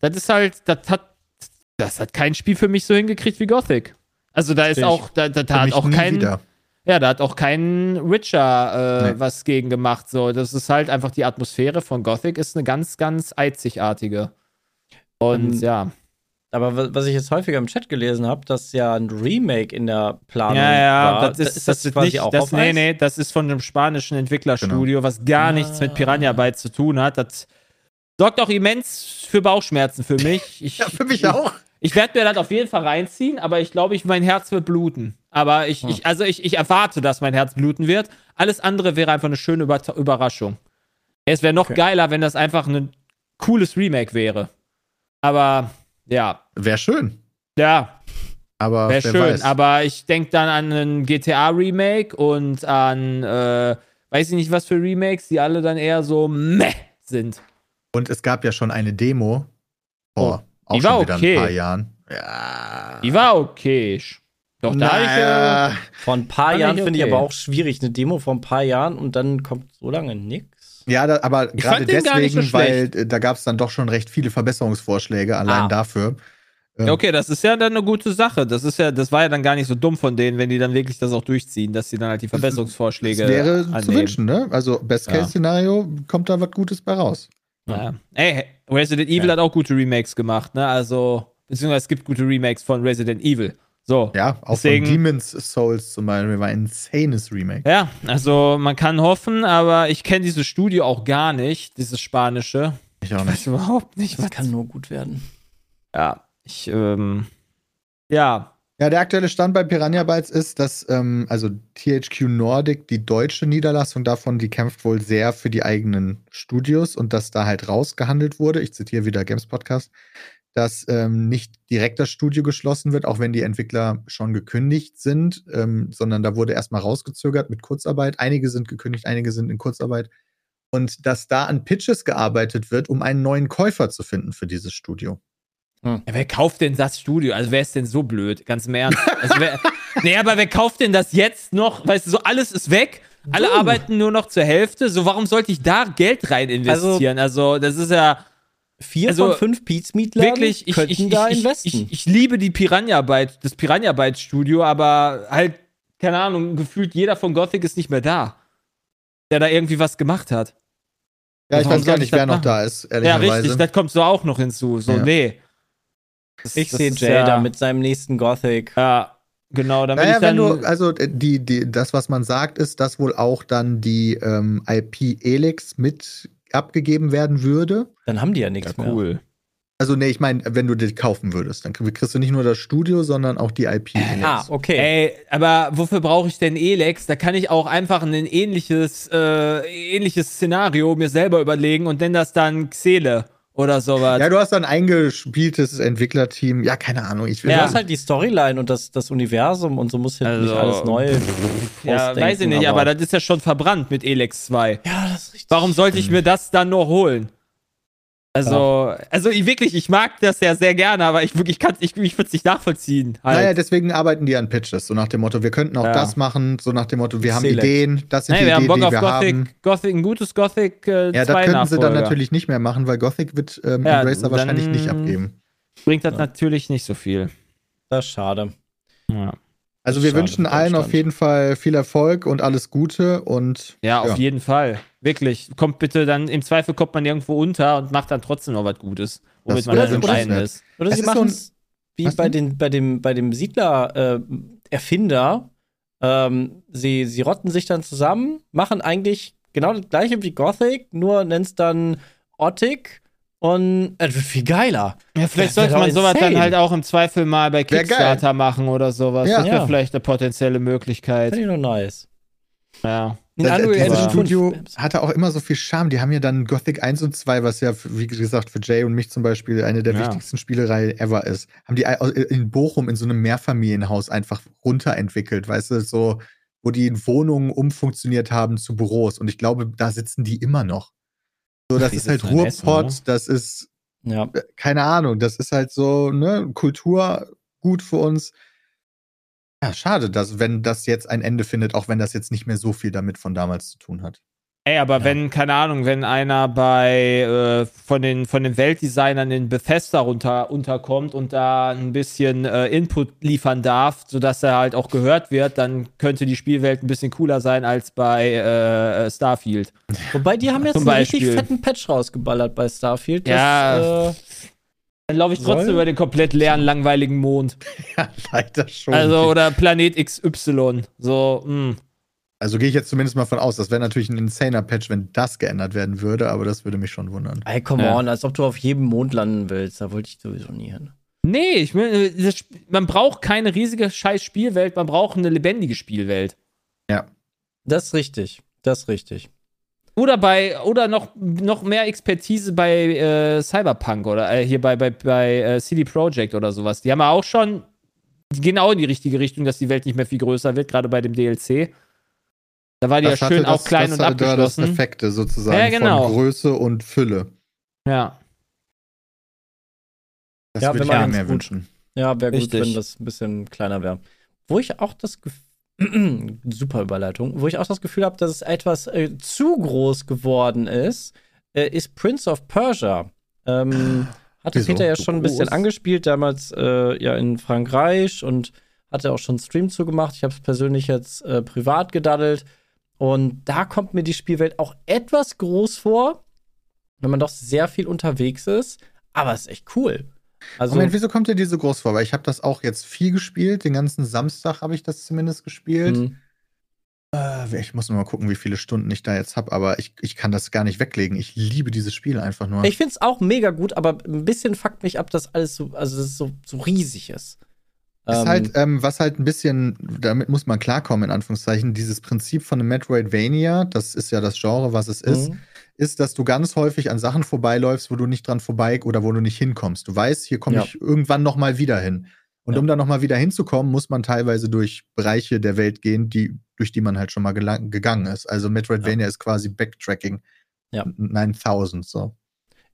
Das ist halt, das hat, das hat kein Spiel für mich so hingekriegt wie Gothic. Also da ist ich. auch, da, da, hat auch kein, wieder. ja, da hat auch kein Witcher äh, Nee. was gegen gemacht. So, das ist halt einfach die Atmosphäre von Gothic ist eine ganz, ganz einzigartige. Und Ähm, ja. Aber wa- was ich jetzt häufiger im Chat gelesen habe, dass ja ein Remake in der Planung Ja, ja, war. das ist, ist das, das quasi nicht, auch das, nee, nee, das ist von einem spanischen Entwicklerstudio, was gar nichts mit Piranha Bytes zu tun hat. Das sorgt auch immens für Bauchschmerzen für mich. Ich, Ja, für mich auch. Ich werde mir das auf jeden Fall reinziehen, aber ich glaube, ich, mein Herz wird bluten. Aber ich, ich also ich, ich erwarte, dass mein Herz bluten wird. Alles andere wäre einfach eine schöne Über Überraschung. Es wäre noch Okay. geiler, wenn das einfach ein cooles Remake wäre. Aber ja, Wäre schön. ja, Aber wäre schön. weiß. Aber ich denke dann an ein GTA-Remake und an, äh, weiß ich nicht, was für Remakes, die alle dann eher so meh sind. Und es gab ja schon eine Demo vor auch die war schon wieder okay. ein paar Jahren. Ja. Die war okay. Doch, da hab ich, äh, naja. Vor ein paar Jahren ich finde ich okay. aber auch schwierig. Eine Demo vor ein paar Jahren und dann kommt so lange nix. Ja, da, aber gerade nicht so deswegen, weil äh, da gab es dann doch schon recht viele Verbesserungsvorschläge allein Ah. dafür. Ja, okay, das ist ja dann eine gute Sache. Das ist ja, das war ja dann gar nicht so dumm von denen, wenn die dann wirklich das auch durchziehen, dass sie dann halt die Das Verbesserungsvorschläge wäre zu annehmen. wünschen, ne? Also Best-Case-Szenario kommt da was Gutes bei raus. Ja. Ey, Resident Evil Ja. hat auch gute Remakes gemacht, ne? Also, beziehungsweise es gibt gute Remakes von Resident Evil. So. Ja, auch Deswegen- von Demon's Souls zum Beispiel war ein insanes Remake. Ja, also man kann hoffen, aber ich kenne dieses Studio auch gar nicht, dieses spanische. Ich auch Ich weiß nicht. überhaupt nicht, Das was. kann nur gut werden. Ja, ich, ähm, ja, Ja, der aktuelle Stand bei Piranha Bytes ist, dass ähm, also THQ Nordic, die deutsche Niederlassung davon, die kämpft wohl sehr für die eigenen Studios und dass da halt rausgehandelt wurde. Ich zitiere wieder Games Podcast, dass ähm, nicht direkt das Studio geschlossen wird, auch wenn die Entwickler schon gekündigt sind, ähm, sondern da wurde erstmal rausgezögert mit Kurzarbeit. Einige sind gekündigt, einige sind in Kurzarbeit. Und dass da an Pitches gearbeitet wird, um einen neuen Käufer zu finden für dieses Studio. Ja, wer kauft denn das Studio? Also wer ist denn so blöd? Ganz im Ernst. Also wer, nee, aber wer kauft denn das jetzt noch? Weißt du, so alles ist weg. Alle Du. arbeiten nur noch zur Hälfte. So, warum sollte ich da Geld rein investieren? Also, das ist ja Vier Also, von fünf Mietladen wirklich, ich, könnten ich, da ich, investen. ich, ich, ich liebe die Piranha Bytes, das Piranha Bytes Studio, aber halt, keine Ahnung, gefühlt jeder von Gothic ist nicht mehr da, der da irgendwie was gemacht hat. Ja, ich weiß gar nicht, wer noch machen? da ist, Ja, ehrlicherweise. richtig, das kommt so auch noch hinzu. So, Ja. nee. Das- ich das sehe Jay ja- mit seinem nächsten Gothic. Ja, genau, damit Naja, ich dann. wenn du, also äh, die, die, das, was man sagt, ist, dass wohl auch dann die ähm, IP Elix mit abgegeben werden würde. Dann haben die ja nichts ja, mehr. cool. Also, nee, ich meine, wenn du die kaufen würdest, dann kriegst du nicht nur das Studio, sondern auch die IP. Ah, okay. Ey, aber wofür brauche ich denn Elex? Da kann ich auch einfach ein ähnliches, äh, ähnliches Szenario mir selber überlegen und nenn das dann Xele oder sowas. Ja, du hast dann ein eingespieltes Entwicklerteam. Ja, keine Ahnung. Ich will Ja, das ist halt die Storyline und das, das Universum und so muss ja nicht Also, alles neu. ja, weiß ich nicht, aber, das ist ja schon verbrannt mit Elex 2. Ja, das ist richtig. Warum sollte ich mir das dann nur holen? Also, also ich wirklich, ich mag das ja sehr gerne, aber ich wirklich kann ich, ich würde es nicht nachvollziehen. Halt. Naja, deswegen arbeiten die an Pitches, so nach dem Motto, wir könnten auch Ja. das machen, so nach dem Motto, wir haben Select. Ideen, das sind nee, die wir haben Ideen, Bock die auf wir Gothic, haben. Gothic, ein gutes Gothic äh, Ja, 2 das könnten sie dann Nachfolger. natürlich nicht mehr machen, weil Gothic wird ähm, Ja, Embracer wahrscheinlich nicht abgeben. Bringt das natürlich nicht so viel. Das ist schade. Ja, Also wir Schade wünschen allen auf jeden Fall viel Erfolg und alles Gute und ja auf Ja. jeden Fall. Wirklich. Kommt bitte dann, im Zweifel kommt man irgendwo unter und macht dann trotzdem noch was Gutes. Womit Das man dann. Reinen ist. Oder Es sie machen es wie bei, den, bei dem, bei dem Siedler-Erfinder. ähm, sie, sie rotten sich dann zusammen, machen eigentlich genau das gleiche wie Gothic, nur nennt es dann Ottic und es wird viel geiler. Ja, vielleicht sollte man sowas dann insane. halt auch im Zweifel mal bei Kickstarter machen oder sowas. Ja. Das wäre Ja. vielleicht eine potenzielle Möglichkeit. Finde ich noch nice. Ja. In Das, Unreal dieses Engine Studio 5. hatte auch immer so viel Charme. Die haben ja dann Gothic 1 und 2, was ja, wie gesagt, für Jay und mich zum Beispiel eine der Ja. wichtigsten Spielereien ever ist, haben die in Bochum in so einem Mehrfamilienhaus einfach runterentwickelt, weißt du, so, wo die Wohnungen umfunktioniert haben zu Büros. Und ich glaube, da sitzen die immer noch. So, das ist halt Essen, Ruhrpott, oder? das ist, Ja. äh, keine Ahnung, das ist halt so, ne, Kultur gut für uns. Ja, schade, dass, wenn das jetzt ein Ende findet, auch wenn das jetzt nicht mehr so viel damit von damals zu tun hat. Ey, aber Ja. wenn, keine Ahnung, wenn einer bei äh, von, den, von den Weltdesignern in Bethesda runter, unterkommt und da ein bisschen äh, Input liefern darf, sodass er halt auch gehört wird, dann könnte die Spielwelt ein bisschen cooler sein als bei äh, Starfield. Wobei, die haben jetzt einen richtig fetten Patch rausgeballert bei Starfield. Das, Ja. äh, Dann laufe ich trotzdem Soll? über den komplett leeren, langweiligen Mond. Ja, leider schon. Also, oder Planet XY. So, hm. Also gehe ich jetzt zumindest mal von aus, das wäre natürlich ein insaner Patch, wenn das geändert werden würde, aber das würde mich schon wundern. ey, come Ja. on, als ob du auf jedem Mond landen willst. Da wollte ich sowieso nie hin. Nee, ich will, äh, man braucht keine riesige scheiß Spielwelt, man braucht eine lebendige Spielwelt. Ja. Das ist richtig. Das ist richtig. Oder bei, oder noch, noch mehr Expertise bei äh, Cyberpunk oder äh, hier bei, bei, bei äh, CD Projekt oder sowas. Die haben ja auch schon genau in die richtige Richtung, dass die Welt nicht mehr viel größer wird, gerade bei dem DLC. Da war die Das ja schön das, auch klein das und abgeschlossen. Das Effekte sozusagen Ja, genau. von Größe und Fülle. ja. Das Ja, würde ich man mir mehr gut- wünschen. Ja, wäre gut, Richtig. wenn das ein bisschen kleiner wäre. Wo ich auch das Gefühl. Super Überleitung. Wo ich auch das Gefühl habe, dass es etwas äh, zu groß geworden ist, äh, ist Prince of Persia. Ähm, hatte Wieso? Peter ja schon ein bisschen angespielt, damals äh, ja in Frankreich und hatte auch schon einen Stream zugemacht. Ich habe es persönlich jetzt äh, privat gedaddelt. Und da kommt mir die Spielwelt auch etwas groß vor, wenn man doch sehr viel unterwegs ist. Aber es ist echt cool. Also, Moment, wieso kommt dir die so groß vor? Weil ich habe das auch jetzt viel gespielt. Den ganzen Samstag habe ich das zumindest gespielt. mh. Äh, ich muss noch mal gucken, wie viele Stunden ich da jetzt habe, aber ich, ich kann das gar nicht weglegen. Ich liebe dieses Spiel einfach nur. Ich finde es auch mega gut, aber ein bisschen fuckt mich ab, dass alles so, also so, so riesig ist. Ist Ähm, halt, ähm, was halt ein bisschen, damit muss man klarkommen, in Anführungszeichen, dieses Prinzip von einem Metroidvania, das ist ja das Genre, was es ist, mhm. ist, dass du ganz häufig an Sachen vorbeiläufst, wo du nicht dran vorbei oder wo du nicht hinkommst. Du weißt, hier komme Ja. ich irgendwann noch mal wieder hin. Und Ja. um da noch mal wieder hinzukommen, muss man teilweise durch Bereiche der Welt gehen, die, durch die man halt schon mal gegangen ist. Also Metroidvania ist quasi Backtracking. Ja. 9000, so.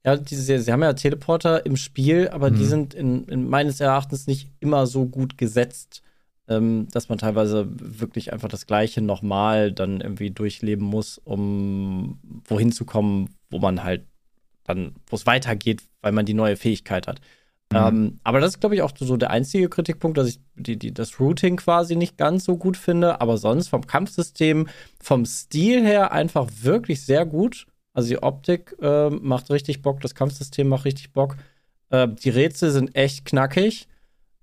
Ja, diese, sie haben ja Teleporter im Spiel, aber die Mhm. sind in, in meines Erachtens nicht immer so gut gesetzt, ähm, dass man teilweise wirklich einfach das Gleiche nochmal dann irgendwie durchleben muss, um wohin zu kommen, wo man halt dann, wo es weitergeht, weil man die neue Fähigkeit hat. Mhm. Ähm, aber das ist, glaube ich, auch so der einzige Kritikpunkt, dass ich die, die, das Routing quasi nicht ganz so gut finde. Aber sonst vom Kampfsystem, vom Stil her einfach wirklich sehr gut. Also die Optik äh, macht richtig Bock, das Kampfsystem macht richtig Bock. Äh, die Rätsel sind echt knackig.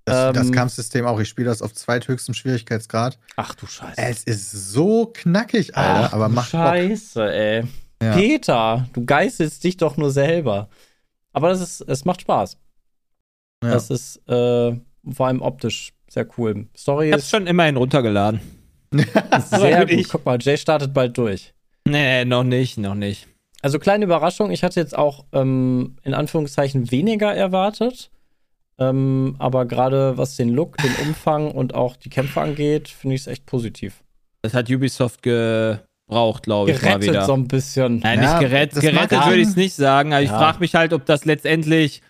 Das, das Ähm, Kampfsystem auch. Ich spiele das auf zweithöchstem Schwierigkeitsgrad. Ach du Scheiße. Es ist so knackig, Alter, Ach, aber macht Bock. Scheiße, ey. Ja. Peter, du geißelst dich doch nur selber. Aber das ist, es macht Spaß. Ja. Das ist äh, vor allem optisch sehr cool. Story Ich hab's ist schon immerhin runtergeladen. sehr gut, Guck mal, Jay startet bald durch. Nee, noch nicht, noch nicht. Also kleine Überraschung, ich hatte jetzt auch ähm, in Anführungszeichen weniger erwartet. Ähm, aber gerade was den Look, den Umfang und auch die Kämpfe angeht, finde ich es echt positiv. Das hat Ubisoft gebraucht, glaube ich, mal Gerettet wieder. so ein bisschen. Nein, Ja, nicht gerett, gerettet ich. würde ich es nicht sagen, aber ich Ja. frage mich halt, ob das letztendlich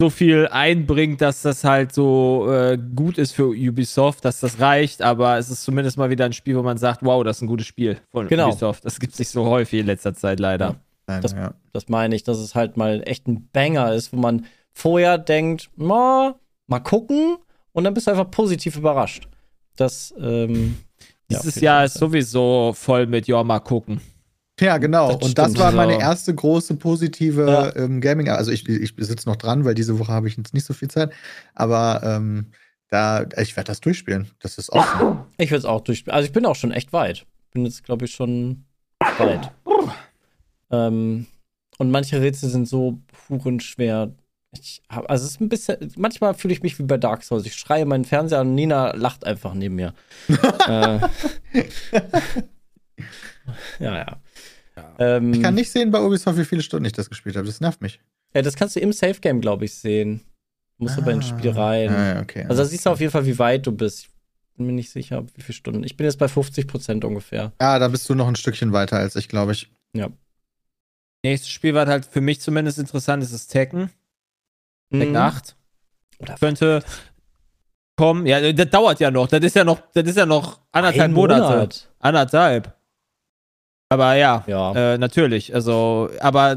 so viel einbringt, dass das halt so äh, gut ist für Ubisoft, dass das reicht, aber es ist zumindest mal wieder ein Spiel, wo man sagt, wow, das ist ein gutes Spiel von Genau. Ubisoft. Das gibt es nicht so häufig in letzter Zeit leider. Nein, Das- ja. Das meine ich, dass es halt mal echt ein Banger ist, wo man vorher denkt, ma, mal gucken und dann bist du einfach positiv überrascht. Das, ähm, ja, Dieses finde Jahr ist sowieso voll mit, ja, mal gucken. Ja, genau. Das und das war meine So. erste große positive Ja. ähm, Gaming. Also ich, ich sitze noch dran, weil diese Woche habe ich jetzt nicht so viel Zeit. Aber ähm, da, ich werde das durchspielen. Das ist awesome. Ich will es auch durchspielen. Also ich bin auch schon echt weit. Bin jetzt, glaube ich, schon weit. ähm, und manche Rätsel sind so hurenschwer. Ich hab, also es ist ein bisschen, manchmal fühle ich mich wie bei Dark Souls. Ich schreie meinen Fernseher an und Nina lacht einfach neben mir. äh, ja, ja. Ähm, Ich kann nicht sehen bei Ubisoft, wie viele Stunden ich das gespielt habe. Das nervt mich. Ja, das kannst du im Safe Game, glaube ich, sehen. Du musst aber ins Spiel rein. Ah, ja, okay. Also da siehst du auf jeden Fall, wie weit du bist. Ich bin mir nicht sicher, wie viele Stunden. Ich bin jetzt bei 50 Prozent ungefähr. Ja, da bist du noch ein Stückchen weiter als ich, glaube ich. Nächstes Spiel, was halt für mich zumindest interessant ist, ist Tekken. Tekken Mhm. 8. Oder Könnte kommen. Ja, das dauert ja noch. Das ist ja noch, das ist ja noch anderthalb Ein Monate. Monat. Anderthalb. Aber ja, Ja. äh, natürlich. Also, aber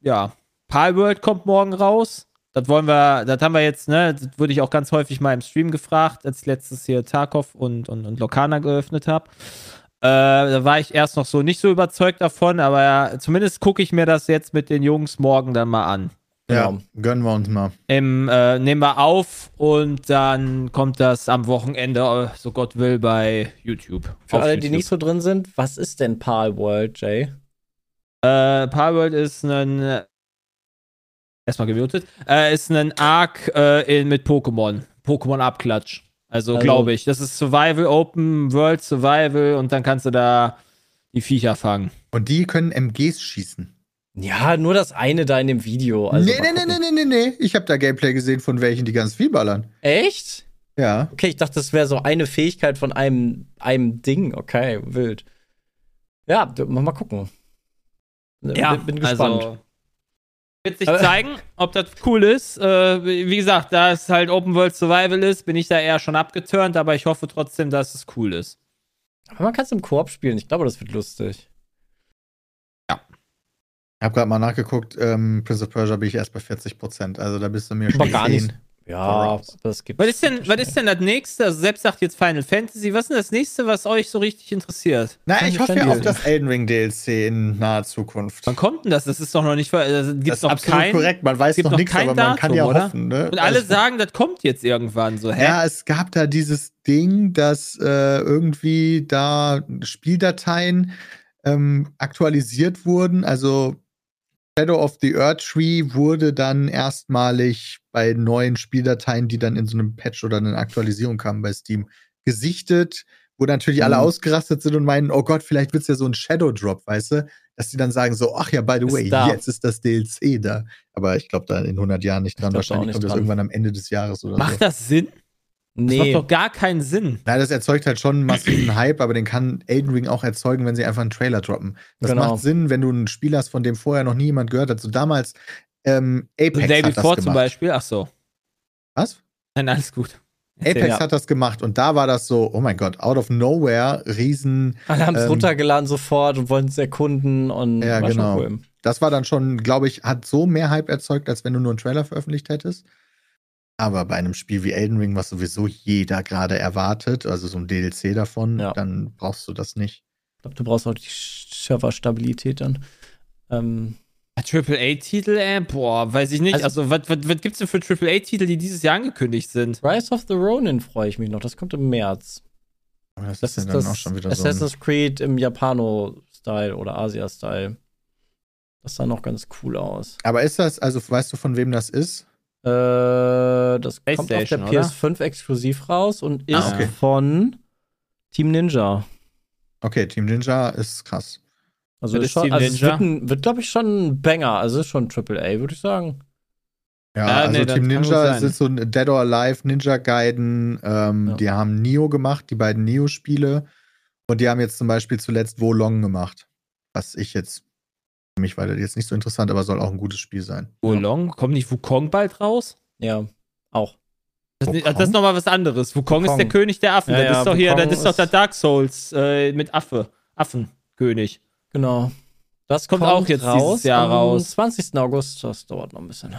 ja, Palworld kommt morgen raus. Das wollen wir, das haben wir jetzt, ne, das wurde ich auch ganz häufig mal im Stream gefragt, als ich letztes hier Tarkov und, und, und Lokana geöffnet habe. Äh, da war ich erst noch so nicht so überzeugt davon, aber ja, zumindest gucke ich mir das jetzt mit den Jungs morgen dann mal an. Genau. Ja, gönnen wir uns mal. Im, äh, nehmen wir auf und dann kommt das am Wochenende, äh, so Gott will, bei YouTube. Für Auf alle, die YouTube. nicht so drin sind, was ist denn Pal World, Jay? Äh, Palworld ist ein. äh, Erstmal gemutet. Äh, ist ein Arc äh, in, mit Pokémon. Pokémon-Abklatsch. Also, Also- glaube ich. Das ist Survival, Open World Survival und dann kannst du da die Viecher fangen. Und die können MGs schießen. Ja, nur das eine da in dem Video. Also nee, nee, nee, gucken. nee, nee, nee. Ich habe da Gameplay gesehen von welchen, die ganz viel ballern. Echt? Ja. Okay, ich dachte, das wäre so eine Fähigkeit von einem, einem Ding. Okay, wild. Ja, mal mal gucken. bin, bin gespannt. Also, wird sich zeigen, ob das cool ist. Äh, wie wie gesagt, da es halt Open World Survival ist, bin ich da eher schon abgeturnt, aber ich hoffe trotzdem, dass es cool ist. Aber man kann es im Koop spielen. Ich glaube, das wird lustig. Ich habe gerade mal nachgeguckt, ähm, Prince of Persia bin ich erst bei 40 Prozent. Also da bist du mir schon gar 10. nicht. Ja, das gibt Was ist denn, was ist denn das nächste? Also selbst sagt jetzt Final Fantasy. Was ist denn das nächste, was euch so richtig interessiert? Na, Keine ich hoffe ja auf das Elden Ring DLC in naher Zukunft. Wann kommt denn das? Das ist doch noch nicht. ver- Also, das gibt's ist noch absolut kein. korrekt. Man weiß noch noch nichts, aber man kann Datum, ja oder? hoffen. Ne? Und alle Also- sagen, das kommt jetzt irgendwann so. Hä? Ja, es gab da dieses Ding, dass äh, irgendwie da Spieldateien ähm, aktualisiert wurden. Also Shadow of the Earth Tree wurde dann erstmalig bei neuen Spieldateien, die dann in so einem Patch oder einer Aktualisierung kamen bei Steam, gesichtet, wo natürlich alle Mhm. ausgerastet sind und meinen, oh Gott, vielleicht wird es ja so ein Shadow Drop, weißt du? Dass die dann sagen so, ach ja, by the Ist way, da. jetzt ist das DLC da. Aber ich glaube da in 100 Jahren nicht dran. Wahrscheinlich nicht kommt das dran. irgendwann am Ende des Jahres oder so. Macht das Sinn? Das Nee. macht doch gar keinen Sinn. Nein, das erzeugt halt schon einen massiven Hype, aber den kann Elden Ring auch erzeugen, wenn sie einfach einen Trailer droppen. Das Genau. macht Sinn, wenn du ein Spiel hast, von dem vorher noch nie jemand gehört hat. So damals ähm, Apex The Day hat das Before gemacht. zum Beispiel. Ach so. Was? Nein, alles gut. Apex Ja. hat das gemacht und da war das so, oh mein Gott, out of nowhere, riesen. Alle haben es Ähm, runtergeladen sofort und wollten es erkunden und Ja, war genau. schon cool. Das war dann schon, glaube ich, hat so mehr Hype erzeugt, als wenn du nur einen Trailer veröffentlicht hättest. Aber bei einem Spiel wie Elden Ring, was sowieso jeder gerade erwartet, also so ein DLC davon, Ja. dann brauchst du das nicht. Ich glaube, du brauchst auch die Serverstabilität dann. Ähm, Triple A-Titel, äh, boah, weiß ich nicht. Also- Also, was, was, was gibt's denn für Triple A-Titel, die dieses Jahr angekündigt sind? Rise of the Ronin freue ich mich noch. Das kommt im März. Aber das, Das ist ist dann das auch schon wieder so. Assassin's Creed im Japano-Style oder Asia-Style. Das sah noch ganz cool aus. Aber ist das, also weißt du, von wem das ist? Äh, das kommt auf der PlayStation, oder? PS5 exklusiv raus und ist Ah, okay. von Team Ninja. Okay, Team Ninja ist krass. Also, Das ist schon, also es Ninja. wird, ein- wird glaube ich, schon ein Banger. Also ist schon Triple A, würde ich sagen. Ja, Ja, also nee, das Team Ninja ist so ein Dead or Alive, Ninja Gaiden, ähm, Ja. die haben Nio gemacht, die beiden Nio-Spiele. Und die haben jetzt zum Beispiel zuletzt Wolong gemacht. Was ich jetzt, mich war das jetzt nicht so interessant, aber soll auch ein gutes Spiel sein. Wulong, kommt nicht Wukong bald raus? Ja, auch. Das, ist- das ist nochmal was anderes. Wukong, ist Wukong. der König der Affen. Ja, das ja, ist doch hier, Wukong das ist doch der ist- Dark Souls äh, mit Affe. Affenkönig. Genau. Das Kommt auch jetzt dieses Jahr am raus. 20. August. Das dauert noch ein bisschen.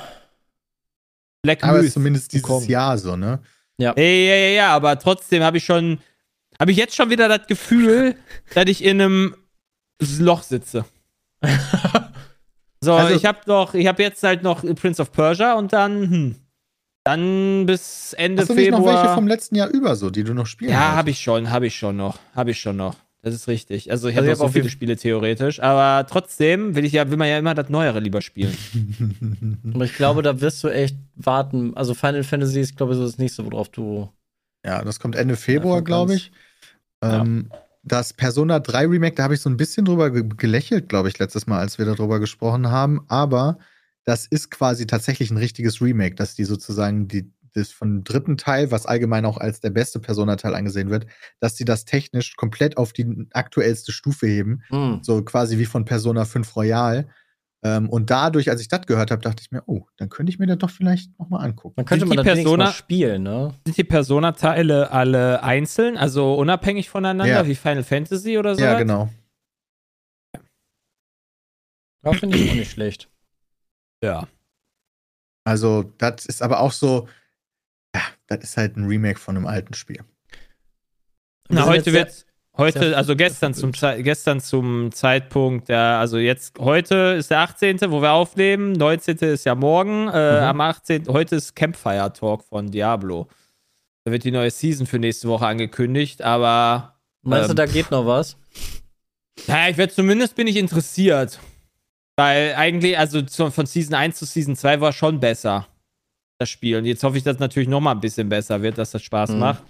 Black Aber Myth. ist zumindest dieses Wukong. Jahr so, ne? Ja, ja, ja, ja, aber trotzdem habe ich schon, habe ich jetzt schon wieder das Gefühl, dass ich in einem Loch sitze. so, Also- ich habe doch, ich habe jetzt halt noch Prince of Persia und dann, hm, dann bis Ende Hast du nicht Februar. noch welche vom letzten Jahr über, so, die du noch spielen ja, habe ich schon, habe ich schon noch, habe ich schon noch. Das ist richtig. Also ich Also habe so auf viele Spiele theoretisch, aber trotzdem will ich ja, will man ja immer das Neuere lieber spielen. Aber ich glaube, da wirst du echt warten. Also Final Fantasy ist, glaube ich, so das nächste, worauf du. Ja, das kommt Ende Februar, glaube ich. Ja. Ähm, das Persona 3 Remake, da habe ich so ein bisschen drüber ge gelächelt, glaube ich, letztes Mal, als wir darüber gesprochen haben. Aber das ist quasi tatsächlich ein richtiges Remake, dass die sozusagen die, das von dem dritten Teil, was allgemein auch als der beste Persona-Teil angesehen wird, dass die das technisch komplett auf die aktuellste Stufe heben. Hm. So quasi wie von Persona 5 Royal. Ähm, und dadurch, als ich das gehört habe, dachte ich mir, oh, dann könnte ich mir das doch vielleicht nochmal angucken. Dann könnte Sind man die Persona- mal spielen, ne? Sind die Persona-Teile alle einzeln, also unabhängig voneinander, Ja. wie Final Fantasy oder so? Ja, genau. Ja, finde ich auch nicht schlecht. Ja. Also, das ist aber auch so, ja, das ist halt ein Remake von einem alten Spiel. Wir Na, sind heute jetzt wird, heute, also gestern zum, gestern zum Zeitpunkt, der, also jetzt, heute ist der 18., wo wir aufnehmen, 19. ist ja morgen, äh, Mhm. am 18., heute ist Campfire Talk von Diablo. Da wird die neue Season für nächste Woche angekündigt, aber Meinst du, Ähm, da geht noch was? naja, ich werde zumindest bin ich interessiert. Weil eigentlich, also zu, von Season 1 zu Season 2 war schon besser, das Spiel. Und jetzt hoffe ich, dass es natürlich noch mal ein bisschen besser wird, dass das Spaß Mhm. macht.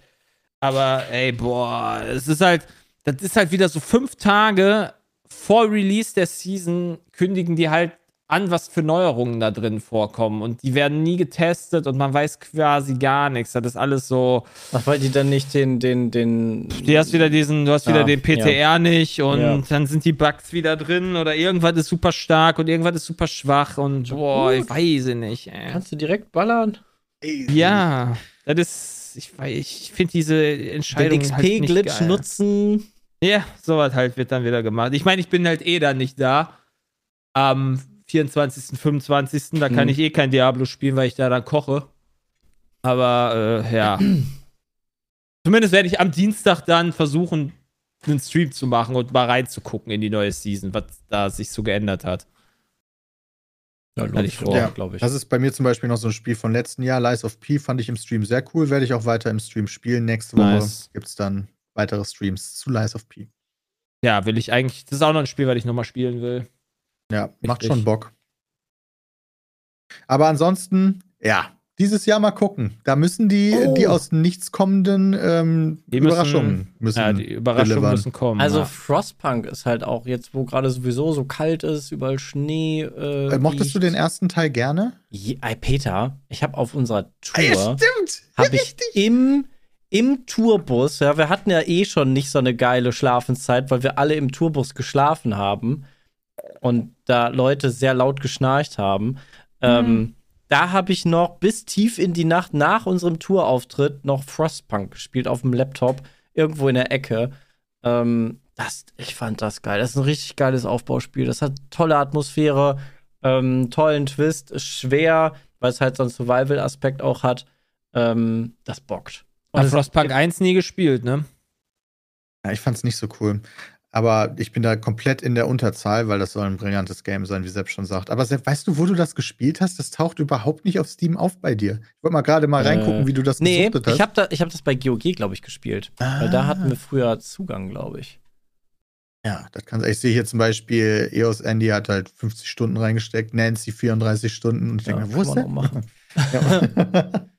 Aber ey, boah, es ist halt, das ist halt wieder so fünf Tage vor Release der Season kündigen die halt an, was für Neuerungen da drin vorkommen. Und die werden nie getestet und man weiß quasi gar nichts. Das ist alles so. Ach, weil die dann nicht den, den, den. Du hast wieder diesen, du hast wieder Ja, den PTR nicht und Ja. dann sind die Bugs wieder drin oder irgendwas ist super stark und irgendwas ist super schwach und boah, ich weiß es nicht. Ey. Kannst du direkt ballern? Ja, das ist, ich weiß, ich finde diese Den Entscheidung halt nicht XP-Glitch geil. nutzen. Ja, sowas halt wird dann wieder gemacht. Ich meine, ich bin halt eh dann nicht da. Am 24., 25. Da kann Mhm. ich eh kein Diablo spielen, weil ich da dann koche. Aber äh, ja. Zumindest werde ich am Dienstag dann versuchen, einen Stream zu machen und mal reinzugucken in die neue Season, was da sich so geändert hat. Ja, glaub ich vor, Ja, glaube ich. Das ist bei mir zum Beispiel noch so ein Spiel von letzten Jahr. Lies of P fand ich im Stream sehr cool. Werde ich auch weiter im Stream spielen. Nächste Woche Nice. gibt es dann weitere Streams zu Lies of P. Ja, will ich eigentlich. Das ist auch noch ein Spiel, was ich nochmal spielen will. Ja, macht Richtig. schon Bock. Aber ansonsten, ja, dieses Jahr mal gucken. Da müssen die, Oh. die aus Nichts kommenden ähm, Die müssen- Überraschungen müssen. Ja, die Überraschungen delivern. müssen kommen. Also ja. Frostpunk ist halt auch jetzt, wo gerade sowieso so kalt ist, überall Schnee. Äh, äh, mochtest du den ersten Teil gerne? Je, ey, Peter, ich habe auf unserer Ah, ja, Tour stimmt! habe ich im im Tourbus, ja, wir hatten ja eh schon nicht so eine geile Schlafenszeit, weil wir alle im Tourbus geschlafen haben und da Leute sehr laut geschnarcht haben. Ähm, da habe ich noch bis tief in die Nacht nach unserem Tourauftritt noch Frostpunk gespielt auf dem Laptop, irgendwo in der Ecke. Ähm, das, ich fand das geil. Das ist ein richtig geiles Aufbauspiel. Das hat tolle Atmosphäre, ähm, tollen Twist, ist schwer, weil es halt so einen Survival-Aspekt auch hat. Ähm, das bockt. Und Hat Frostpunk 1 nie gespielt, ne? Ja, ich fand's nicht so cool. Aber ich bin da komplett in der Unterzahl, weil das soll ein brillantes Game sein, wie Sepp schon sagt. Aber Sepp, weißt du, wo du das gespielt hast? Das taucht überhaupt nicht auf Steam auf bei dir. Ich wollte mal gerade mal Äh, reingucken, wie du das Nee, gesuchtet hast. ich habe da, ich hab das bei GOG, glaube ich, gespielt. Weil da Ah. hatten wir früher Zugang, glaube ich. Ja, das kann Ich sehe hier zum Beispiel, EOS Andy hat halt 50 Stunden reingesteckt, Nancy 34 Stunden und ich Ja, denke, wo ist kann der? man auch machen. Ja.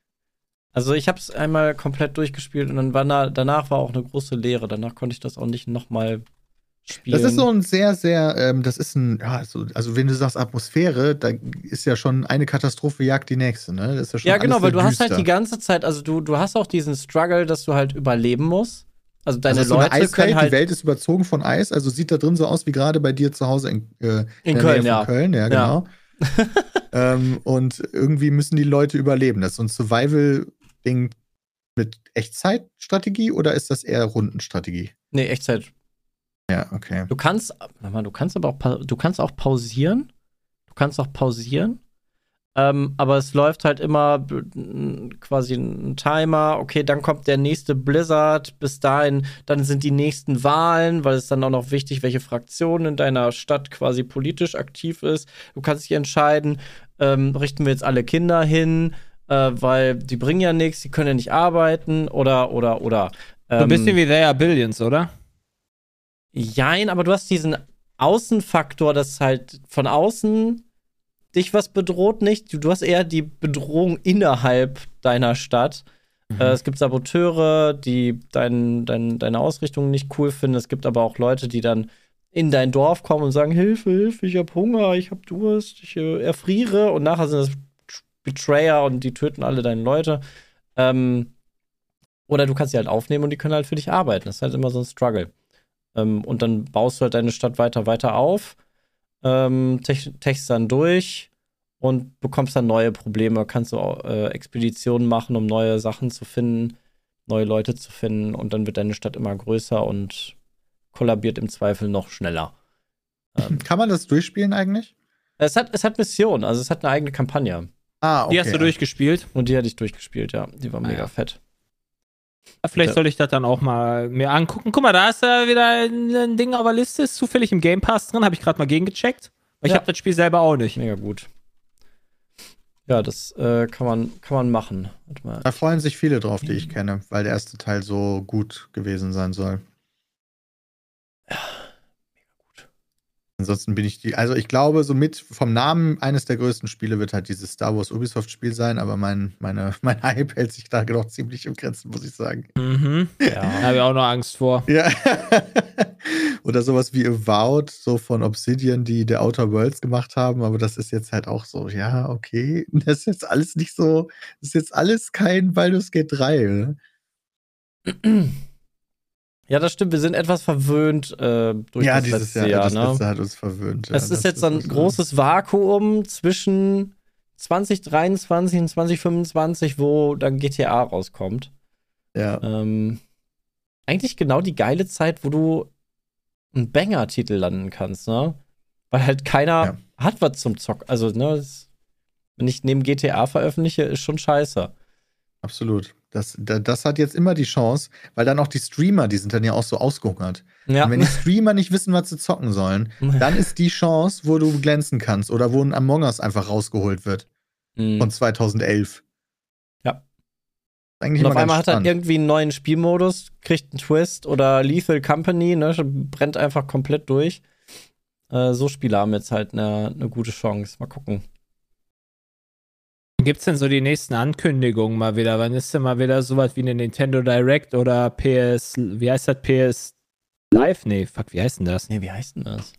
Also ich habe es einmal komplett durchgespielt und dann war na, danach war auch eine große Leere. Danach konnte ich das auch nicht nochmal spielen. Das ist so ein sehr, sehr, ähm, das ist ein, ja, so, also wenn du sagst Atmosphäre, da ist ja schon eine Katastrophe jagt die nächste, ne? Das ist ja, schon ja, genau, weil du hast halt düster. die ganze Zeit, also du, du hast auch diesen Struggle, dass du halt überleben musst. Also deine also so Leute Eiswelt, können halt die Welt ist überzogen von Eis, also sieht da drin so aus wie gerade bei dir zu Hause in, äh, in Köln, ja. Köln, ja, genau. ähm, und irgendwie müssen die Leute überleben. Das ist so ein Survival-Ding mit Echtzeitstrategie oder ist das eher Rundenstrategie? Nee, Echtzeit. Ja, okay. Du kannst, du kannst aber auch, du kannst auch pausieren. Du kannst auch pausieren. Ähm, aber es läuft halt immer quasi ein Timer. Okay, dann kommt der nächste Blizzard. Bis dahin, dann sind die nächsten Wahlen, weil es dann auch noch wichtig, welche Fraktion in deiner Stadt quasi politisch aktiv ist. Du kannst dich entscheiden, ähm, richten wir jetzt alle Kinder hin, äh, weil die bringen ja nichts, die können ja nicht arbeiten oder, oder, oder. So ein bisschen Ähm, wie They Are Billions, oder? Jein, aber du hast diesen Außenfaktor, dass halt von außen dich was bedroht nicht. Du, du hast eher die Bedrohung innerhalb deiner Stadt. Äh, es gibt Saboteure, die dein, dein, deine Ausrichtung nicht cool finden. Es gibt aber auch Leute, die dann in dein Dorf kommen und sagen, Hilfe, Hilfe, ich hab Hunger, ich hab Durst, ich äh, erfriere. Und nachher sind das Betrayer und die töten alle deine Leute. Ähm, oder du kannst sie halt aufnehmen und die können halt für dich arbeiten. Das ist halt immer so ein Struggle. Ähm, und dann baust du halt deine Stadt weiter, weiter auf, ähm, tech, techst dann durch und bekommst dann neue Probleme. Kannst du äh, Expeditionen machen, um neue Sachen zu finden, neue Leute zu finden und dann wird deine Stadt immer größer und kollabiert im Zweifel noch schneller. Ähm, Kann man das durchspielen eigentlich? es, hat, es hat Missionen, also es hat eine eigene Kampagne. Ah, okay. Die hast du durchgespielt. Und die hatte ich durchgespielt, ja. Die war Ah, mega ja. fett. Vielleicht Ja. soll ich das dann auch mal mir angucken. Guck mal, da ist ja wieder ein Ding auf der Liste. Ist zufällig im Game Pass drin. Habe ich gerade mal gegengecheckt. Weil ich Ja. habe das Spiel selber auch nicht. Mega gut. Ja, das äh, kann, man, kann man machen. Warte mal. Da freuen sich viele drauf, die ich kenne, weil der erste Teil so gut gewesen sein soll. Ansonsten bin ich die, also ich glaube, so mit vom Namen eines der größten Spiele wird halt dieses Star Wars Ubisoft Spiel sein, aber mein, meine, mein Hype hält sich da noch ziemlich im Grenzen, muss ich sagen. Mhm. Ja. habe ich auch noch Angst vor. Ja. Oder sowas wie Avowed, so von Obsidian, die der Outer Worlds gemacht haben, aber das ist jetzt halt auch so, ja, okay, das ist jetzt alles nicht so, das ist jetzt alles kein Baldur's Gate 3, ne? Ja, das stimmt. Wir sind etwas verwöhnt äh, durch ja, das dieses letzte Jahr, Jahr. das ne? letzte hat uns verwöhnt. ja, es ist jetzt so ein großes Vakuum zwischen 2023 und 2025, wo dann GTA rauskommt. Ja. Ähm, eigentlich genau die geile Zeit, wo du einen Banger-Titel landen kannst, ne? Weil halt keiner Ja. hat was zum Zocken. Also, ne, das, wenn ich neben GTA veröffentliche, ist schon scheiße. Absolut. Das, da- das hat jetzt immer die Chance, weil dann auch die Streamer, die sind dann ja auch so ausgehungert. Ja. Und wenn die Streamer nicht wissen, was sie zocken sollen, dann ist die Chance, wo du glänzen kannst oder wo ein Among Us einfach rausgeholt wird Mhm. von 2011. Ja. Eigentlich Und auf einmal hat er irgendwie einen neuen Spielmodus, kriegt einen Twist oder Lethal Company, ne, brennt einfach komplett durch. Äh, so Spiele haben jetzt halt eine, eine gute Chance. Mal gucken. Gibt es denn so die nächsten Ankündigungen mal wieder? Wann ist denn mal wieder sowas wie eine Nintendo Direct oder PS, wie heißt das? PS Live? Nee, fuck, wie heißt denn das? Nee, wie heißt denn das?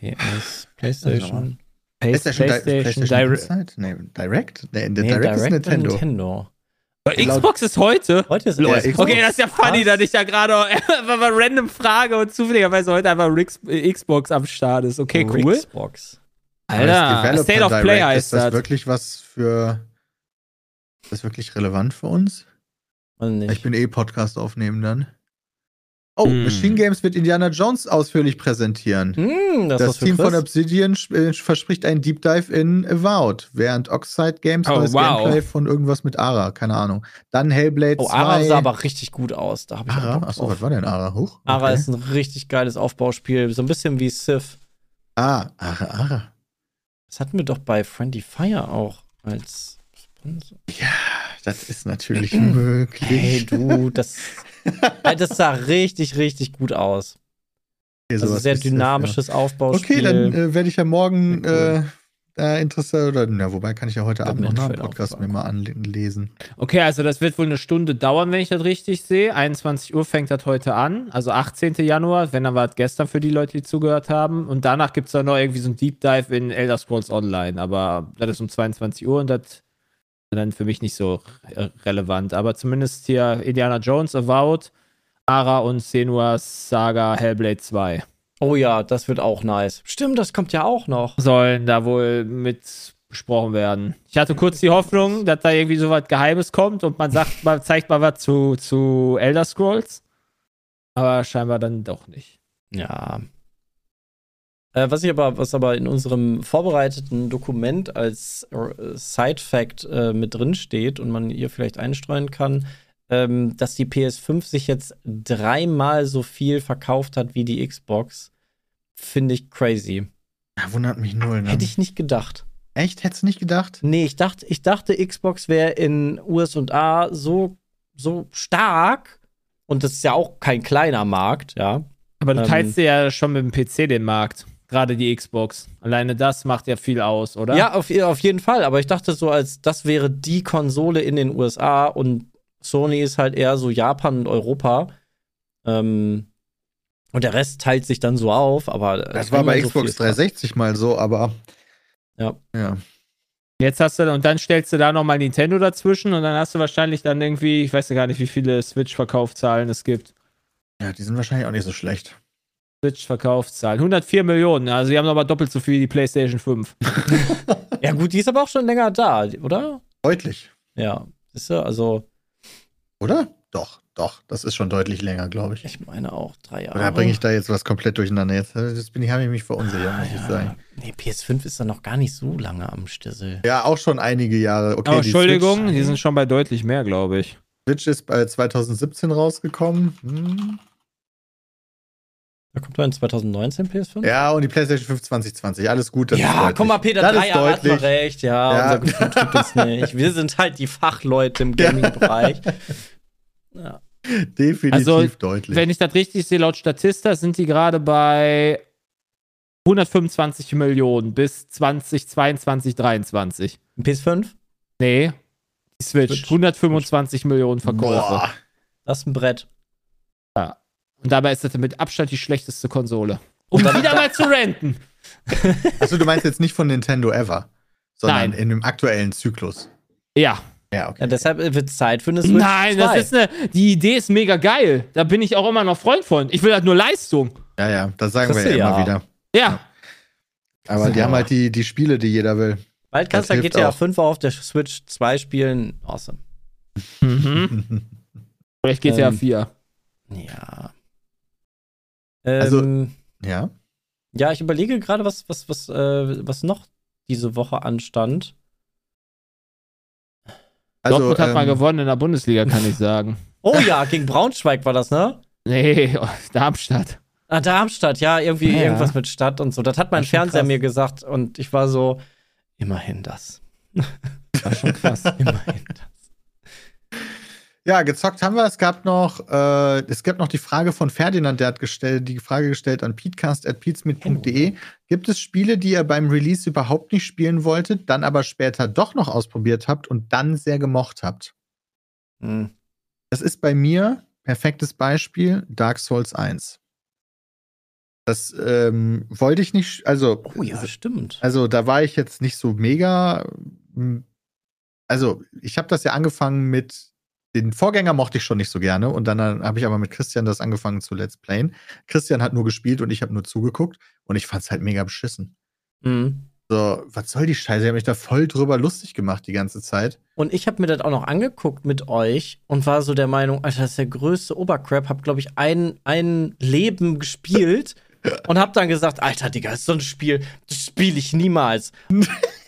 PS, PlayStation. PlayStation. PlayStation, PlayStation Direct. Nee, Direct? Nee, Direct, ist Nintendo. Nintendo. Xbox ist heute. Heute ist Ja, Xbox. Xbox. Okay, das ist ja funny, Was? dass ich da gerade einfach mal random frage und zufälligerweise heute einfach Rix, äh, Xbox am Start ist. Okay, cool. Xbox. Alter, Developer State of Direct, Play Ist heißt das das. wirklich was für. Ist das wirklich relevant für uns? Ich bin eh Podcast aufnehmen dann. Oh, Hm. Machine Games wird Indiana Jones ausführlich präsentieren. Hm, das, Das, ist Team von. Obsidian äh, verspricht einen Deep Dive in Avowed, während Oxide Games Oh, neues wow. Gameplay von irgendwas mit Ara, keine Ahnung. Dann Hellblade Oh, 2. Ara sah aber richtig gut aus. Da ich Ara? Achso, was war denn Ara? Huch. Ara okay. ist ein richtig geiles Aufbauspiel. So ein bisschen wie Sith. Ah, Ara, Ara. Das hatten wir doch bei Friendly Fire auch als Sponsor. Das ist natürlich möglich. Hey, du, das, das sah richtig, richtig gut aus. Okay, Also sehr dynamisches ja. Aufbauspiel. Okay, dann äh, werde ich ja morgen Sehr äh, Interesse oder na, wobei kann ich ja heute Abend noch Trailer Podcast mir mal anlesen. Okay, also das wird wohl eine Stunde dauern, wenn ich das richtig sehe. 21 Uhr fängt das heute an, also 18. Januar, wenn dann war es gestern für die Leute, die zugehört haben. Und danach gibt es dann noch irgendwie so ein Deep Dive in Elder Scrolls Online, aber das ist um 22 Uhr und das dann für mich nicht so relevant. Aber zumindest hier Indiana Jones, Avowed, Ara und Senua's Saga Hellblade 2 Oh ja, das wird auch nice. Stimmt, das kommt ja auch noch. sollen da wohl mit besprochen werden. Ich hatte kurz die Hoffnung, dass da irgendwie so was Geheimes kommt und man sagt, man zeigt mal was zu, zu Elder Scrolls. Aber scheinbar dann doch nicht. Ja. Äh, was ich aber, was aber in unserem vorbereiteten Dokument als äh, Side-Fact äh, mit drin steht und man ihr vielleicht einstreuen kann, ähm, dass die PS5 sich jetzt dreimal so viel verkauft hat wie die Xbox, finde ich crazy. Ja, wundert mich null, ne? Hätte ich nicht gedacht. Echt? Hättest du nicht gedacht? Nee, ich dachte, ich dachte, Xbox wäre in USA so, so stark. Und das ist ja auch kein kleiner Markt, ja. Aber du Ähm. teilst dir ja schon mit dem PC den Markt. Gerade die Xbox. Alleine das macht ja viel aus, oder? Ja, auf, auf jeden Fall. Aber ich dachte so, als das wäre die Konsole in den USA und Sony ist halt eher so Japan und Europa. Ähm, und der Rest teilt sich dann so auf, aber Das war bei Xbox 360 mal so, aber. Ja. Ja. Jetzt hast du, und dann stellst du da nochmal Nintendo dazwischen und dann hast du wahrscheinlich dann irgendwie, ich weiß ja gar nicht, wie viele Switch-Verkaufszahlen es gibt. Ja, die sind wahrscheinlich auch nicht so schlecht. Switch-Verkaufszahlen. 104 Millionen, also die haben nochmal doppelt so viel wie die PlayStation 5. Ja, gut, die ist aber auch schon länger da, oder? Deutlich. Ja. Siehst du, also, Oder? Doch, doch. Das ist schon deutlich länger, glaube ich. ich meine auch drei Jahre. Oder bringe ich da jetzt was komplett durcheinander? Jetzt das bin ich, habe ich mich verunsichert, muss ich sagen. Nee, PS5 ist dann noch gar nicht so lange am Stissel. Ja, auch schon einige Jahre. Okay, Aber die Entschuldigung, Switch, die sind schon bei deutlich mehr, glaube ich. Switch ist bei 2017 rausgekommen. Hm. Da kommt dann 2019 PS5? Ja, und die PlayStation 5 2020. Alles gut. Das ist ja, deutlich. guck mal, Peter, das drei ist Jahre hat man deutlich. recht. Ja, Ja. unser Gefühl tut uns nicht. Wir sind halt die Fachleute im Gaming-Bereich. Ja. Definitiv Also, deutlich. Wenn ich das richtig sehe, laut Statista sind die gerade bei 125 Millionen bis 2022, 23. Ein PS5? Nee, die Switch. Switch. 125 Millionen Verkäufe. Boah. Das ist ein Brett. Und dabei ist das mit Abstand die schlechteste Konsole. Um wieder mal zu renten. Achso, du meinst jetzt nicht von Nintendo ever, sondern Nein. in dem aktuellen Zyklus. Ja. Ja, okay. Ja, deshalb wird es Zeit für eine Switch Nein, 2. das ist eine. Die Idee ist mega geil. Da bin ich auch immer noch Freund von. Ich will halt nur Leistung. Ja, ja, das sagen wir Kriegst ja immer ja. wieder. Ja. Aber die So. haben halt die, die Spiele, die jeder will. Bald kannst das du GTA auch. 5 auf der Switch 2 spielen. Awesome. Mhm. Vielleicht GTA Ähm, 4. Ja. Also- Ähm, ja. ja, ich überlege gerade, was, was, was, äh, was noch diese Woche anstand. Also, Dortmund hat mal ähm, gewonnen in der Bundesliga, kann ich sagen. Oh ja, gegen Braunschweig war das, ne? Nee, oh, Darmstadt. Ah, Darmstadt, ja, irgendwie Ja. irgendwas mit Stadt und so. Das hat mein schon Fernseher krass. mir gesagt und ich war so, immerhin das. War schon krass. Immerhin das. Ja, gezockt haben wir. Es gab noch, äh, es gab noch die Frage von Ferdinand, der hat gestellt, die Frage gestellt an peatcast.peatsmeet.de. Gibt es Spiele, die ihr beim Release überhaupt nicht spielen wolltet, dann aber später doch noch ausprobiert habt und dann sehr gemocht habt? Hm. Das ist bei mir perfektes Beispiel Dark Souls 1. Das ähm, wollte ich nicht, also Oh ja, stimmt. also da war ich jetzt nicht so mega. m, Also ich habe das ja angefangen mit den Vorgänger mochte ich schon nicht so gerne und dann habe ich aber mit Christian das angefangen zu Let's Playen. Christian hat nur gespielt und ich habe nur zugeguckt und ich fand es halt mega beschissen. Mhm. So, was soll die Scheiße? Ich habe mich da voll drüber lustig gemacht die ganze Zeit. Und ich habe mir das auch noch angeguckt mit euch und war so der Meinung, Alter, das ist der größte Obercrap. Hab, glaube ich, ein, ein Leben gespielt und hab dann gesagt, Alter, Digga, das ist so ein Spiel, das spiele ich niemals.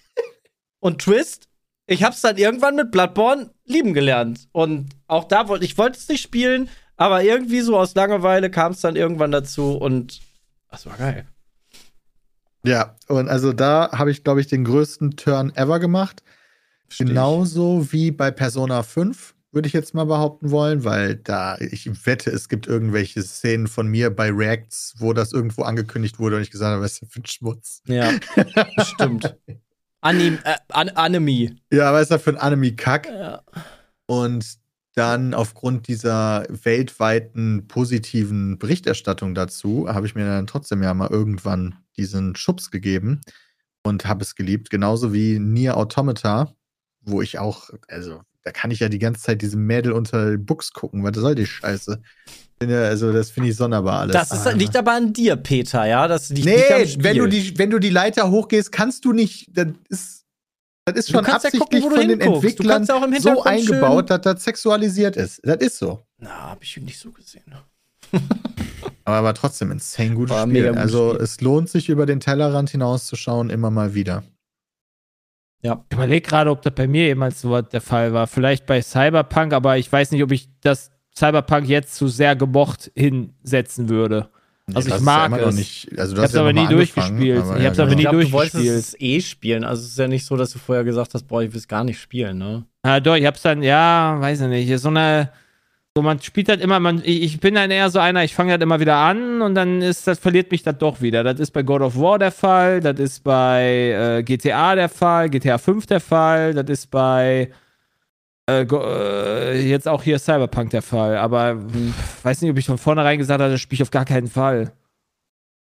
und Twist, ich hab's dann irgendwann mit Bloodborne lieben gelernt. Und auch da wollte ich wollte es nicht spielen, aber irgendwie so aus Langeweile kam es dann irgendwann dazu und das war geil. Ja, und also da habe ich, glaube ich, den größten Turn ever gemacht. Versteh ich. Genauso wie bei Persona 5. würde ich jetzt mal behaupten wollen, weil da, ich wette, es gibt irgendwelche Szenen von mir bei Reacts, wo das irgendwo angekündigt wurde und ich gesagt habe, was ist denn für ein Schmutz? Ja, stimmt. Anim, äh, An Anime. Ja, was ist das für ein Anime-Kack? Ja. Und dann aufgrund dieser weltweiten positiven Berichterstattung dazu habe ich mir dann trotzdem ja mal irgendwann diesen Schubs gegeben und habe es geliebt. Genauso wie Nier Automata, wo ich auch, also da kann ich ja die ganze Zeit diesem Mädel unter Books gucken. Was soll die Scheiße? Also, das finde ich sonderbar alles. Das ist, liegt aber an dir, Peter, ja? Das liegt nee, nicht am Spiel. wenn du, die, wenn du die Leiter hochgehst, kannst du nicht. Das ist, das ist schon kannst ja absichtlich gucken, von den Entwicklern ja auch im so eingebaut, dass das sexualisiert ist. Das ist so. Na, hab ich nicht so gesehen. Aber, aber trotzdem insane gutes War ein Spiel. gutes Also Spiel. es lohnt sich, über den Tellerrand hinauszuschauen, immer mal wieder. Ja. Ich überlege gerade, ob das bei mir jemals so der Fall war. Vielleicht bei Cyberpunk, aber ich weiß nicht, ob ich das Cyberpunk jetzt zu sehr gemocht hinsetzen würde. Also ich mag noch es. Nicht, also Ich du hab's hast ja aber nie durchgespielt. aber Ich ja, hab's aber genau. nie Ich glaube, du wolltest durchgespielt. es eh spielen. Also es ist ja nicht so, dass du vorher gesagt hast, boah, ich will es gar nicht spielen, ne? Ja, doch, ich hab's dann, ja, weiß ich nicht. So eine, so man spielt halt immer, man, ich bin dann eher so einer, ich fange halt immer wieder an und dann ist das, verliert mich das doch wieder. Das ist bei God of War der Fall, das ist bei äh, GTA der Fall, GTA 5 der Fall, das ist bei äh, äh, jetzt auch hier Cyberpunk der Fall. Aber pff, weiß nicht, ob ich von vornherein gesagt habe, das spiele ich auf gar keinen Fall.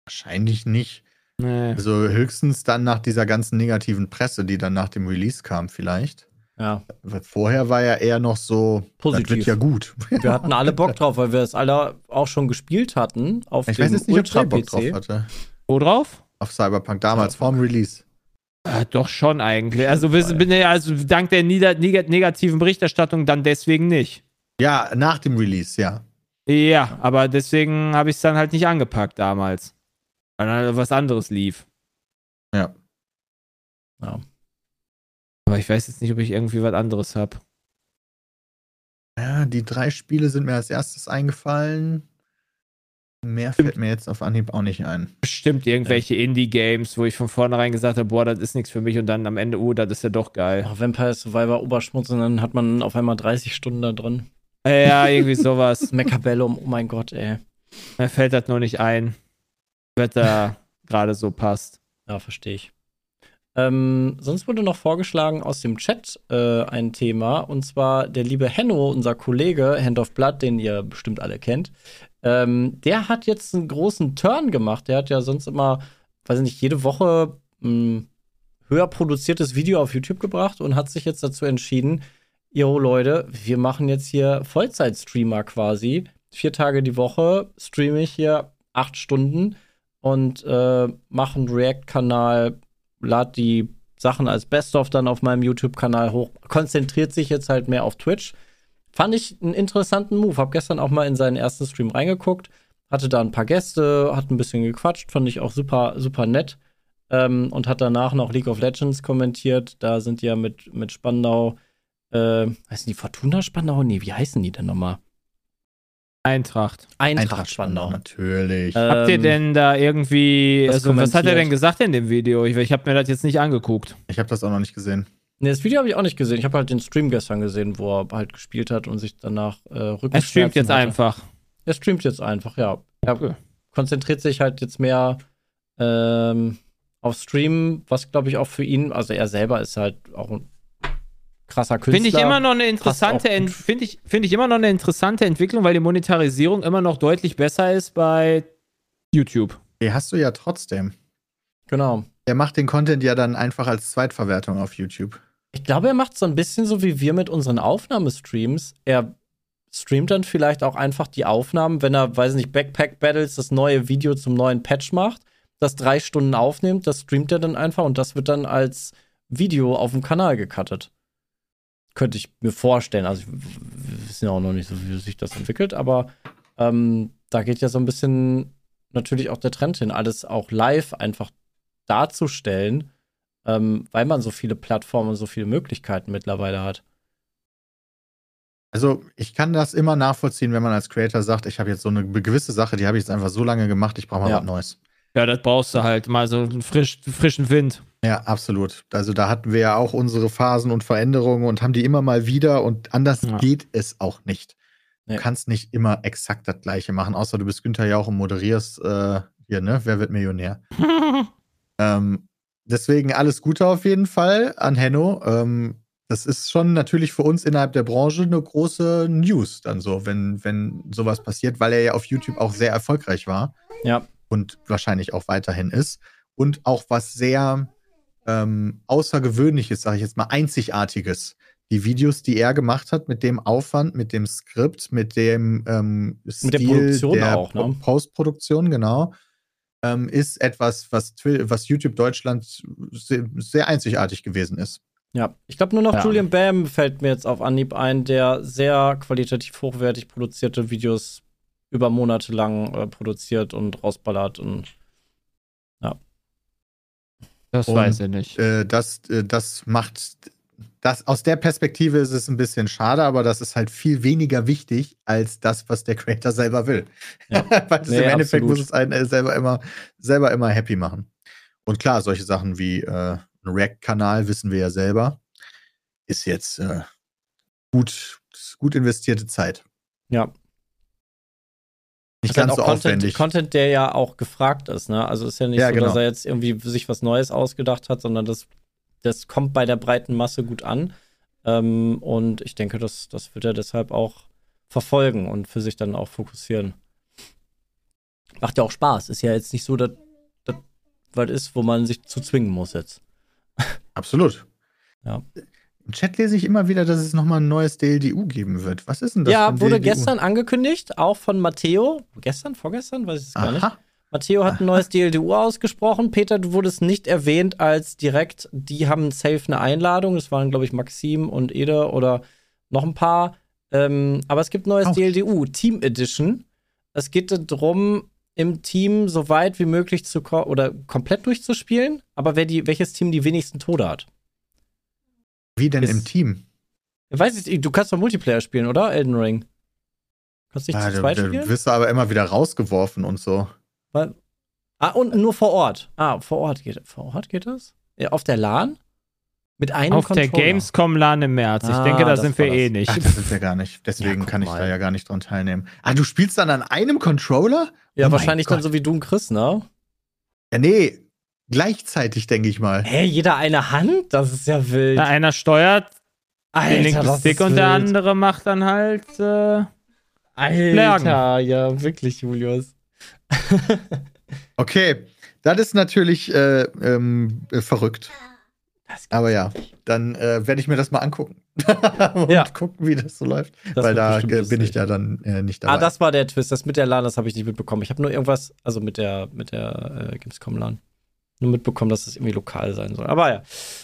Wahrscheinlich nicht. Nee. Also höchstens dann nach dieser ganzen negativen Presse, die dann nach dem Release kam, vielleicht. Ja. Weil vorher war ja eher noch so, Positiv. das wird ja gut. Wir hatten alle Bock drauf, weil wir es alle auch schon gespielt hatten auf Ich dem weiß jetzt nicht, ob Jay Bock drauf hatte. Wo drauf? Auf Cyberpunk damals, vorm Release. Ah, doch schon eigentlich. Also, wir bin ja, also dank der nieder, neg negativen Berichterstattung dann deswegen nicht. Ja, nach dem Release, ja. Ja, aber deswegen habe ich es dann halt nicht angepackt damals. Weil dann was anderes lief. Ja. Ja. Aber ich weiß jetzt nicht, ob ich irgendwie was anderes habe. Ja, die drei Spiele sind mir als erstes eingefallen. Mehr fällt mir jetzt auf Anhieb auch nicht ein. Bestimmt irgendwelche Indie-Games, wo ich von vornherein gesagt habe, boah, das ist nichts für mich und dann am Ende, oh, das ist ja doch geil. Ach, Vampire Survivor Oberschmutz und dann hat man auf einmal 30 Stunden da drin. Ja, irgendwie sowas. Mechabellum, oh mein Gott, ey. Mir fällt das nur nicht ein. Was da gerade so passt. Ja, verstehe ich. Ähm, sonst wurde noch vorgeschlagen aus dem Chat äh, ein Thema, und zwar der liebe Henno, unser Kollege, Hand of Blood, den ihr bestimmt alle kennt. Ähm, der hat jetzt einen großen Turn gemacht. Der hat ja sonst immer, weiß ich nicht, jede Woche ein höher produziertes Video auf YouTube gebracht und hat sich jetzt dazu entschieden, Jo Leute, wir machen jetzt hier Vollzeit-Streamer quasi. Vier Tage die Woche streame ich hier acht Stunden und äh, mache einen React-Kanal, lad die Sachen als Best-of dann auf meinem YouTube-Kanal hoch, konzentriert sich jetzt halt mehr auf Twitch. Fand ich einen interessanten Move. Hab gestern auch mal in seinen ersten Stream reingeguckt, hatte da ein paar Gäste, hat ein bisschen gequatscht, fand ich auch super, super nett. Ähm, und hat danach noch League of Legends kommentiert. Da sind die ja mit, mit Spandau, äh, heißen die Fortuna Spandau? Nee, wie heißen die denn nochmal? Eintracht. Eintracht Spandau. Natürlich. Äh, Habt ihr Ähm, denn da irgendwie, das also was hat er denn gesagt in dem Video? Ich, ich habe mir das jetzt nicht angeguckt. ich habe das auch noch nicht gesehen. Nee, das Video habe ich auch nicht gesehen. Ich habe halt den Stream gestern gesehen, wo er halt gespielt hat und sich danach äh, Rückenschmerzen Er streamt jetzt hatte. einfach. Er streamt jetzt einfach, ja. Er Okay. konzentriert sich halt jetzt mehr ähm, auf Stream, was glaube ich auch für ihn, also er selber ist halt auch ein krasser Künstler. Finde ich immer noch eine interessante, finde ich, finde ich immer noch eine interessante Entwicklung, weil die Monetarisierung immer noch deutlich besser ist bei YouTube. Die hast du ja trotzdem. Genau. Der macht den Content ja dann einfach als Zweitverwertung auf YouTube. Ich glaube, er macht so ein bisschen so wie wir mit unseren Aufnahmestreams. Er streamt dann vielleicht auch einfach die Aufnahmen, wenn er, weiß nicht, Backpack Battles das neue Video zum neuen Patch macht, das drei Stunden aufnimmt, das streamt er dann einfach und das wird dann als Video auf dem Kanal gecuttet. Könnte ich mir vorstellen. Also, wir wissen ja auch noch nicht so, wie sich das entwickelt, aber ähm, da geht ja so ein bisschen natürlich auch der Trend hin, alles auch live einfach darzustellen, ähm, weil man so viele Plattformen und so viele Möglichkeiten mittlerweile hat. Also ich kann das immer nachvollziehen, wenn man als Creator sagt, ich habe jetzt so eine gewisse Sache, die habe ich jetzt einfach so lange gemacht, ich brauche mal Ja. was Neues. Ja, das brauchst du halt mal so einen frisch, frischen Wind. Ja, absolut. Also da hatten wir ja auch unsere Phasen und Veränderungen und haben die immer mal wieder und anders Ja. geht es auch nicht. Du Nee. kannst nicht immer exakt das gleiche machen, außer du bist Günther Jauch und moderierst äh, hier, ne? Wer wird Millionär? Ähm, deswegen alles Gute auf jeden Fall an Henno. Ähm, das ist schon natürlich für uns innerhalb der Branche eine große News dann so, wenn, wenn sowas passiert, weil er ja auf YouTube auch sehr erfolgreich war Ja. und wahrscheinlich auch weiterhin ist. Und auch was sehr ähm, Außergewöhnliches, sage ich jetzt mal, Einzigartiges. Die Videos, die er gemacht hat, mit dem Aufwand, mit dem Skript, mit dem ähm, Stil der Produktion der auch, ne? Postproduktion, genau, ähm, ist etwas, was, was YouTube Deutschland sehr, sehr einzigartig gewesen ist. Ja, ich glaube nur noch Ja. Julian Bam fällt mir jetzt auf Anhieb ein, der sehr qualitativ hochwertig produzierte Videos über Monate lang äh, produziert und rausballert und Das Und, weiß ich nicht. Äh, das, äh, das macht, das, aus der Perspektive ist es ein bisschen schade, aber das ist halt viel weniger wichtig als das, was der Creator selber will. Ja. Weil Nee, im Endeffekt absolut. muss es einen äh, selber immer, selber immer happy machen. Und klar, solche Sachen wie äh, ein React-Kanal, wissen wir ja selber, ist jetzt äh, gut, gut investierte Zeit. ja. Nicht Das ist halt ganz so auch Content, aufwendig. Content, der ja auch gefragt ist, ne? Also ist ja nicht Ja, so, genau. dass er jetzt irgendwie sich was Neues ausgedacht hat, sondern das, das kommt bei der breiten Masse gut an. Ähm, und ich denke, das, das wird er deshalb auch verfolgen und für sich dann auch fokussieren. Macht ja auch Spaß. Ist ja jetzt nicht so, dass das was ist, wo man sich zu zwingen muss jetzt. Absolut. Ja. Im Chat lese ich immer wieder, dass es nochmal ein neues DLDU geben wird. Was ist denn das? ja, wurde DLDU? gestern angekündigt, auch von Matteo. Gestern, vorgestern, weiß ich es gar nicht. Aha. Matteo hat ein neues DLDU ausgesprochen. Peter, du wurdest nicht erwähnt als direkt, die haben safe eine Einladung. Das waren, glaube ich, Maxim und Ede oder noch ein paar. Ähm, aber es gibt ein neues Auch. DLDU, Team Edition. Es geht darum, im Team so weit wie möglich zu ko oder komplett durchzuspielen, aber wer die, welches Team die wenigsten Tode hat. Wie denn Ist- im Team? Weiß ich, du kannst doch Multiplayer spielen, oder? Elden Ring. Kannst nicht Ah, zu du, zweit du spielen? wirst aber immer wieder rausgeworfen und so. Weil- Ah, und nur vor Ort. Ah, vor Ort geht, vorOrt geht das? Ja, auf der LAN? Mit einem Auf der Controller. Gamescom LAN im März. Ich Ah, denke, da das sind wir eh nicht. Ach, das sind wir gar nicht. Deswegen Ja, kann ich mal. da ja gar nicht dran teilnehmen. Ah, du spielst dann an einem Controller? Ja, Oh wahrscheinlich dann so wie du und Chris, ne? Ja, nee. Gleichzeitig, denke ich mal. Hä, jeder eine Hand? Das ist ja wild. Da einer steuert Alter, den linken Stick und der andere macht dann halt. Äh, Alter, ja, wirklich, Julius. Okay, das ist natürlich äh, ähm, äh, verrückt. Aber ja, dann äh, werde ich mir das mal angucken. und Ja. gucken, wie das so läuft. Das Weil da äh, bin ich da dann äh, nicht dabei. Ah, das war der Twist. Das mit der LAN, das habe ich nicht mitbekommen. Ich habe nur irgendwas, also mit der, mit der äh, Gamescom LAN, nur mitbekommen, dass es irgendwie lokal sein soll. Aber ja.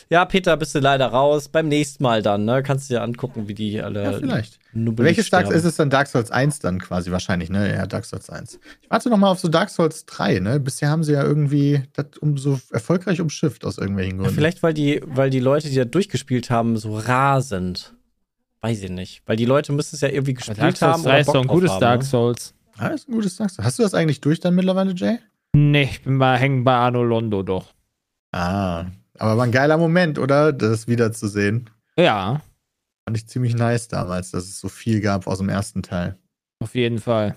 Ja, Peter, bist du leider raus. Beim nächsten Mal dann, ne? Kannst du dir angucken, wie die alle. ja, vielleicht. Welches Dark ist es dann? Dark Souls 1 dann quasi wahrscheinlich, ne? Ja, Dark Souls 1. Ich warte noch mal auf so Dark Souls 3, ne? Bisher haben sie ja irgendwie das um so erfolgreich umschifft aus irgendwelchen Ja, Gründen. vielleicht, weil die, weil die Leute, die da durchgespielt haben, so rar sind. Weiß ich nicht. Weil die Leute müssen es ja irgendwie gespielt Dark Souls haben. 3 oder ist Bock doch ein gutes haben, Dark ne? Souls. Ah, ist ein gutes Dark Souls. Hast du das eigentlich durch dann mittlerweile, Jay? Nee, ich bin mal hängen bei Arno Londo doch. Ah, aber war ein geiler Moment, oder? Das wiederzusehen. Ja, Fand ich ziemlich nice damals, dass es so viel gab aus dem ersten Teil. auf jeden Fall.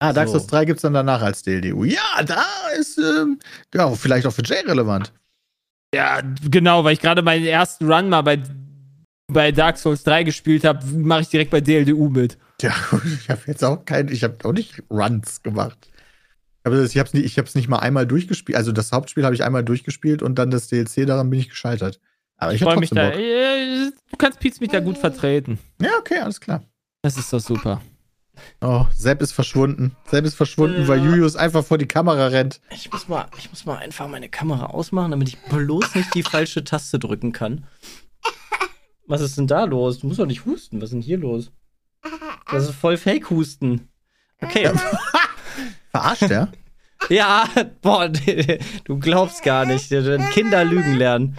Ah, Dark So. Souls 3 gibt es dann danach als DLDU. Ja, da ist, ähm, ja, vielleicht auch für Jay relevant. Ja, genau, weil ich gerade meinen ersten Run mal bei, bei Dark Souls 3 gespielt habe, mache ich direkt bei DLDU mit. Ja, ich habe jetzt auch kein, ich habe auch nicht Runs gemacht. Aber das- ich habe es nicht, ich hab's nicht mal einmal durchgespielt. Also das Hauptspiel habe ich einmal durchgespielt und dann das DLC, daran bin ich gescheitert. Aber ich, Ich freue mich da. Bock. äh, Du kannst Pete mich da gut vertreten. Ja, okay, alles klar. Das ist doch super. Oh, Sepp ist verschwunden. Sepp ist verschwunden, Ja. weil Julius einfach vor die Kamera rennt. Ich muss, mal, ich muss mal einfach meine Kamera ausmachen, damit ich bloß nicht die falsche Taste drücken kann. Was ist denn da los? Du musst doch nicht husten. Was ist denn hier los? Das ist voll Fake-Husten. Okay. Verarscht er? Ja, boah, du glaubst gar nicht. Kinder lügen lernen.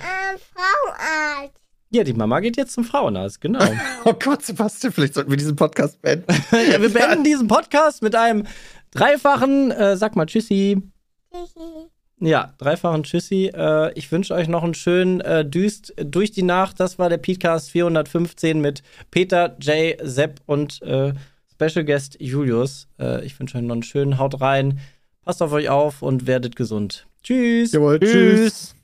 Frauenarzt. Ja, die Mama geht jetzt zum Frauenarzt, genau. oh Gott, Sebastian, vielleicht sollten wir diesen Podcast beenden. ja, wir beenden diesen Podcast mit einem dreifachen, äh, sag mal Tschüssi. Tschüssi. Ja, dreifachen Tschüssi. Äh, ich wünsche euch noch einen schönen äh, Düst durch die Nacht. Das war der Podcast 415 mit Peter, Jay, Sepp und äh, Special Guest Julius. Äh, ich wünsche euch noch einen schönen Haut rein. Passt auf euch auf und werdet gesund. Tschüss. Jawohl, tschüss. Tschüss.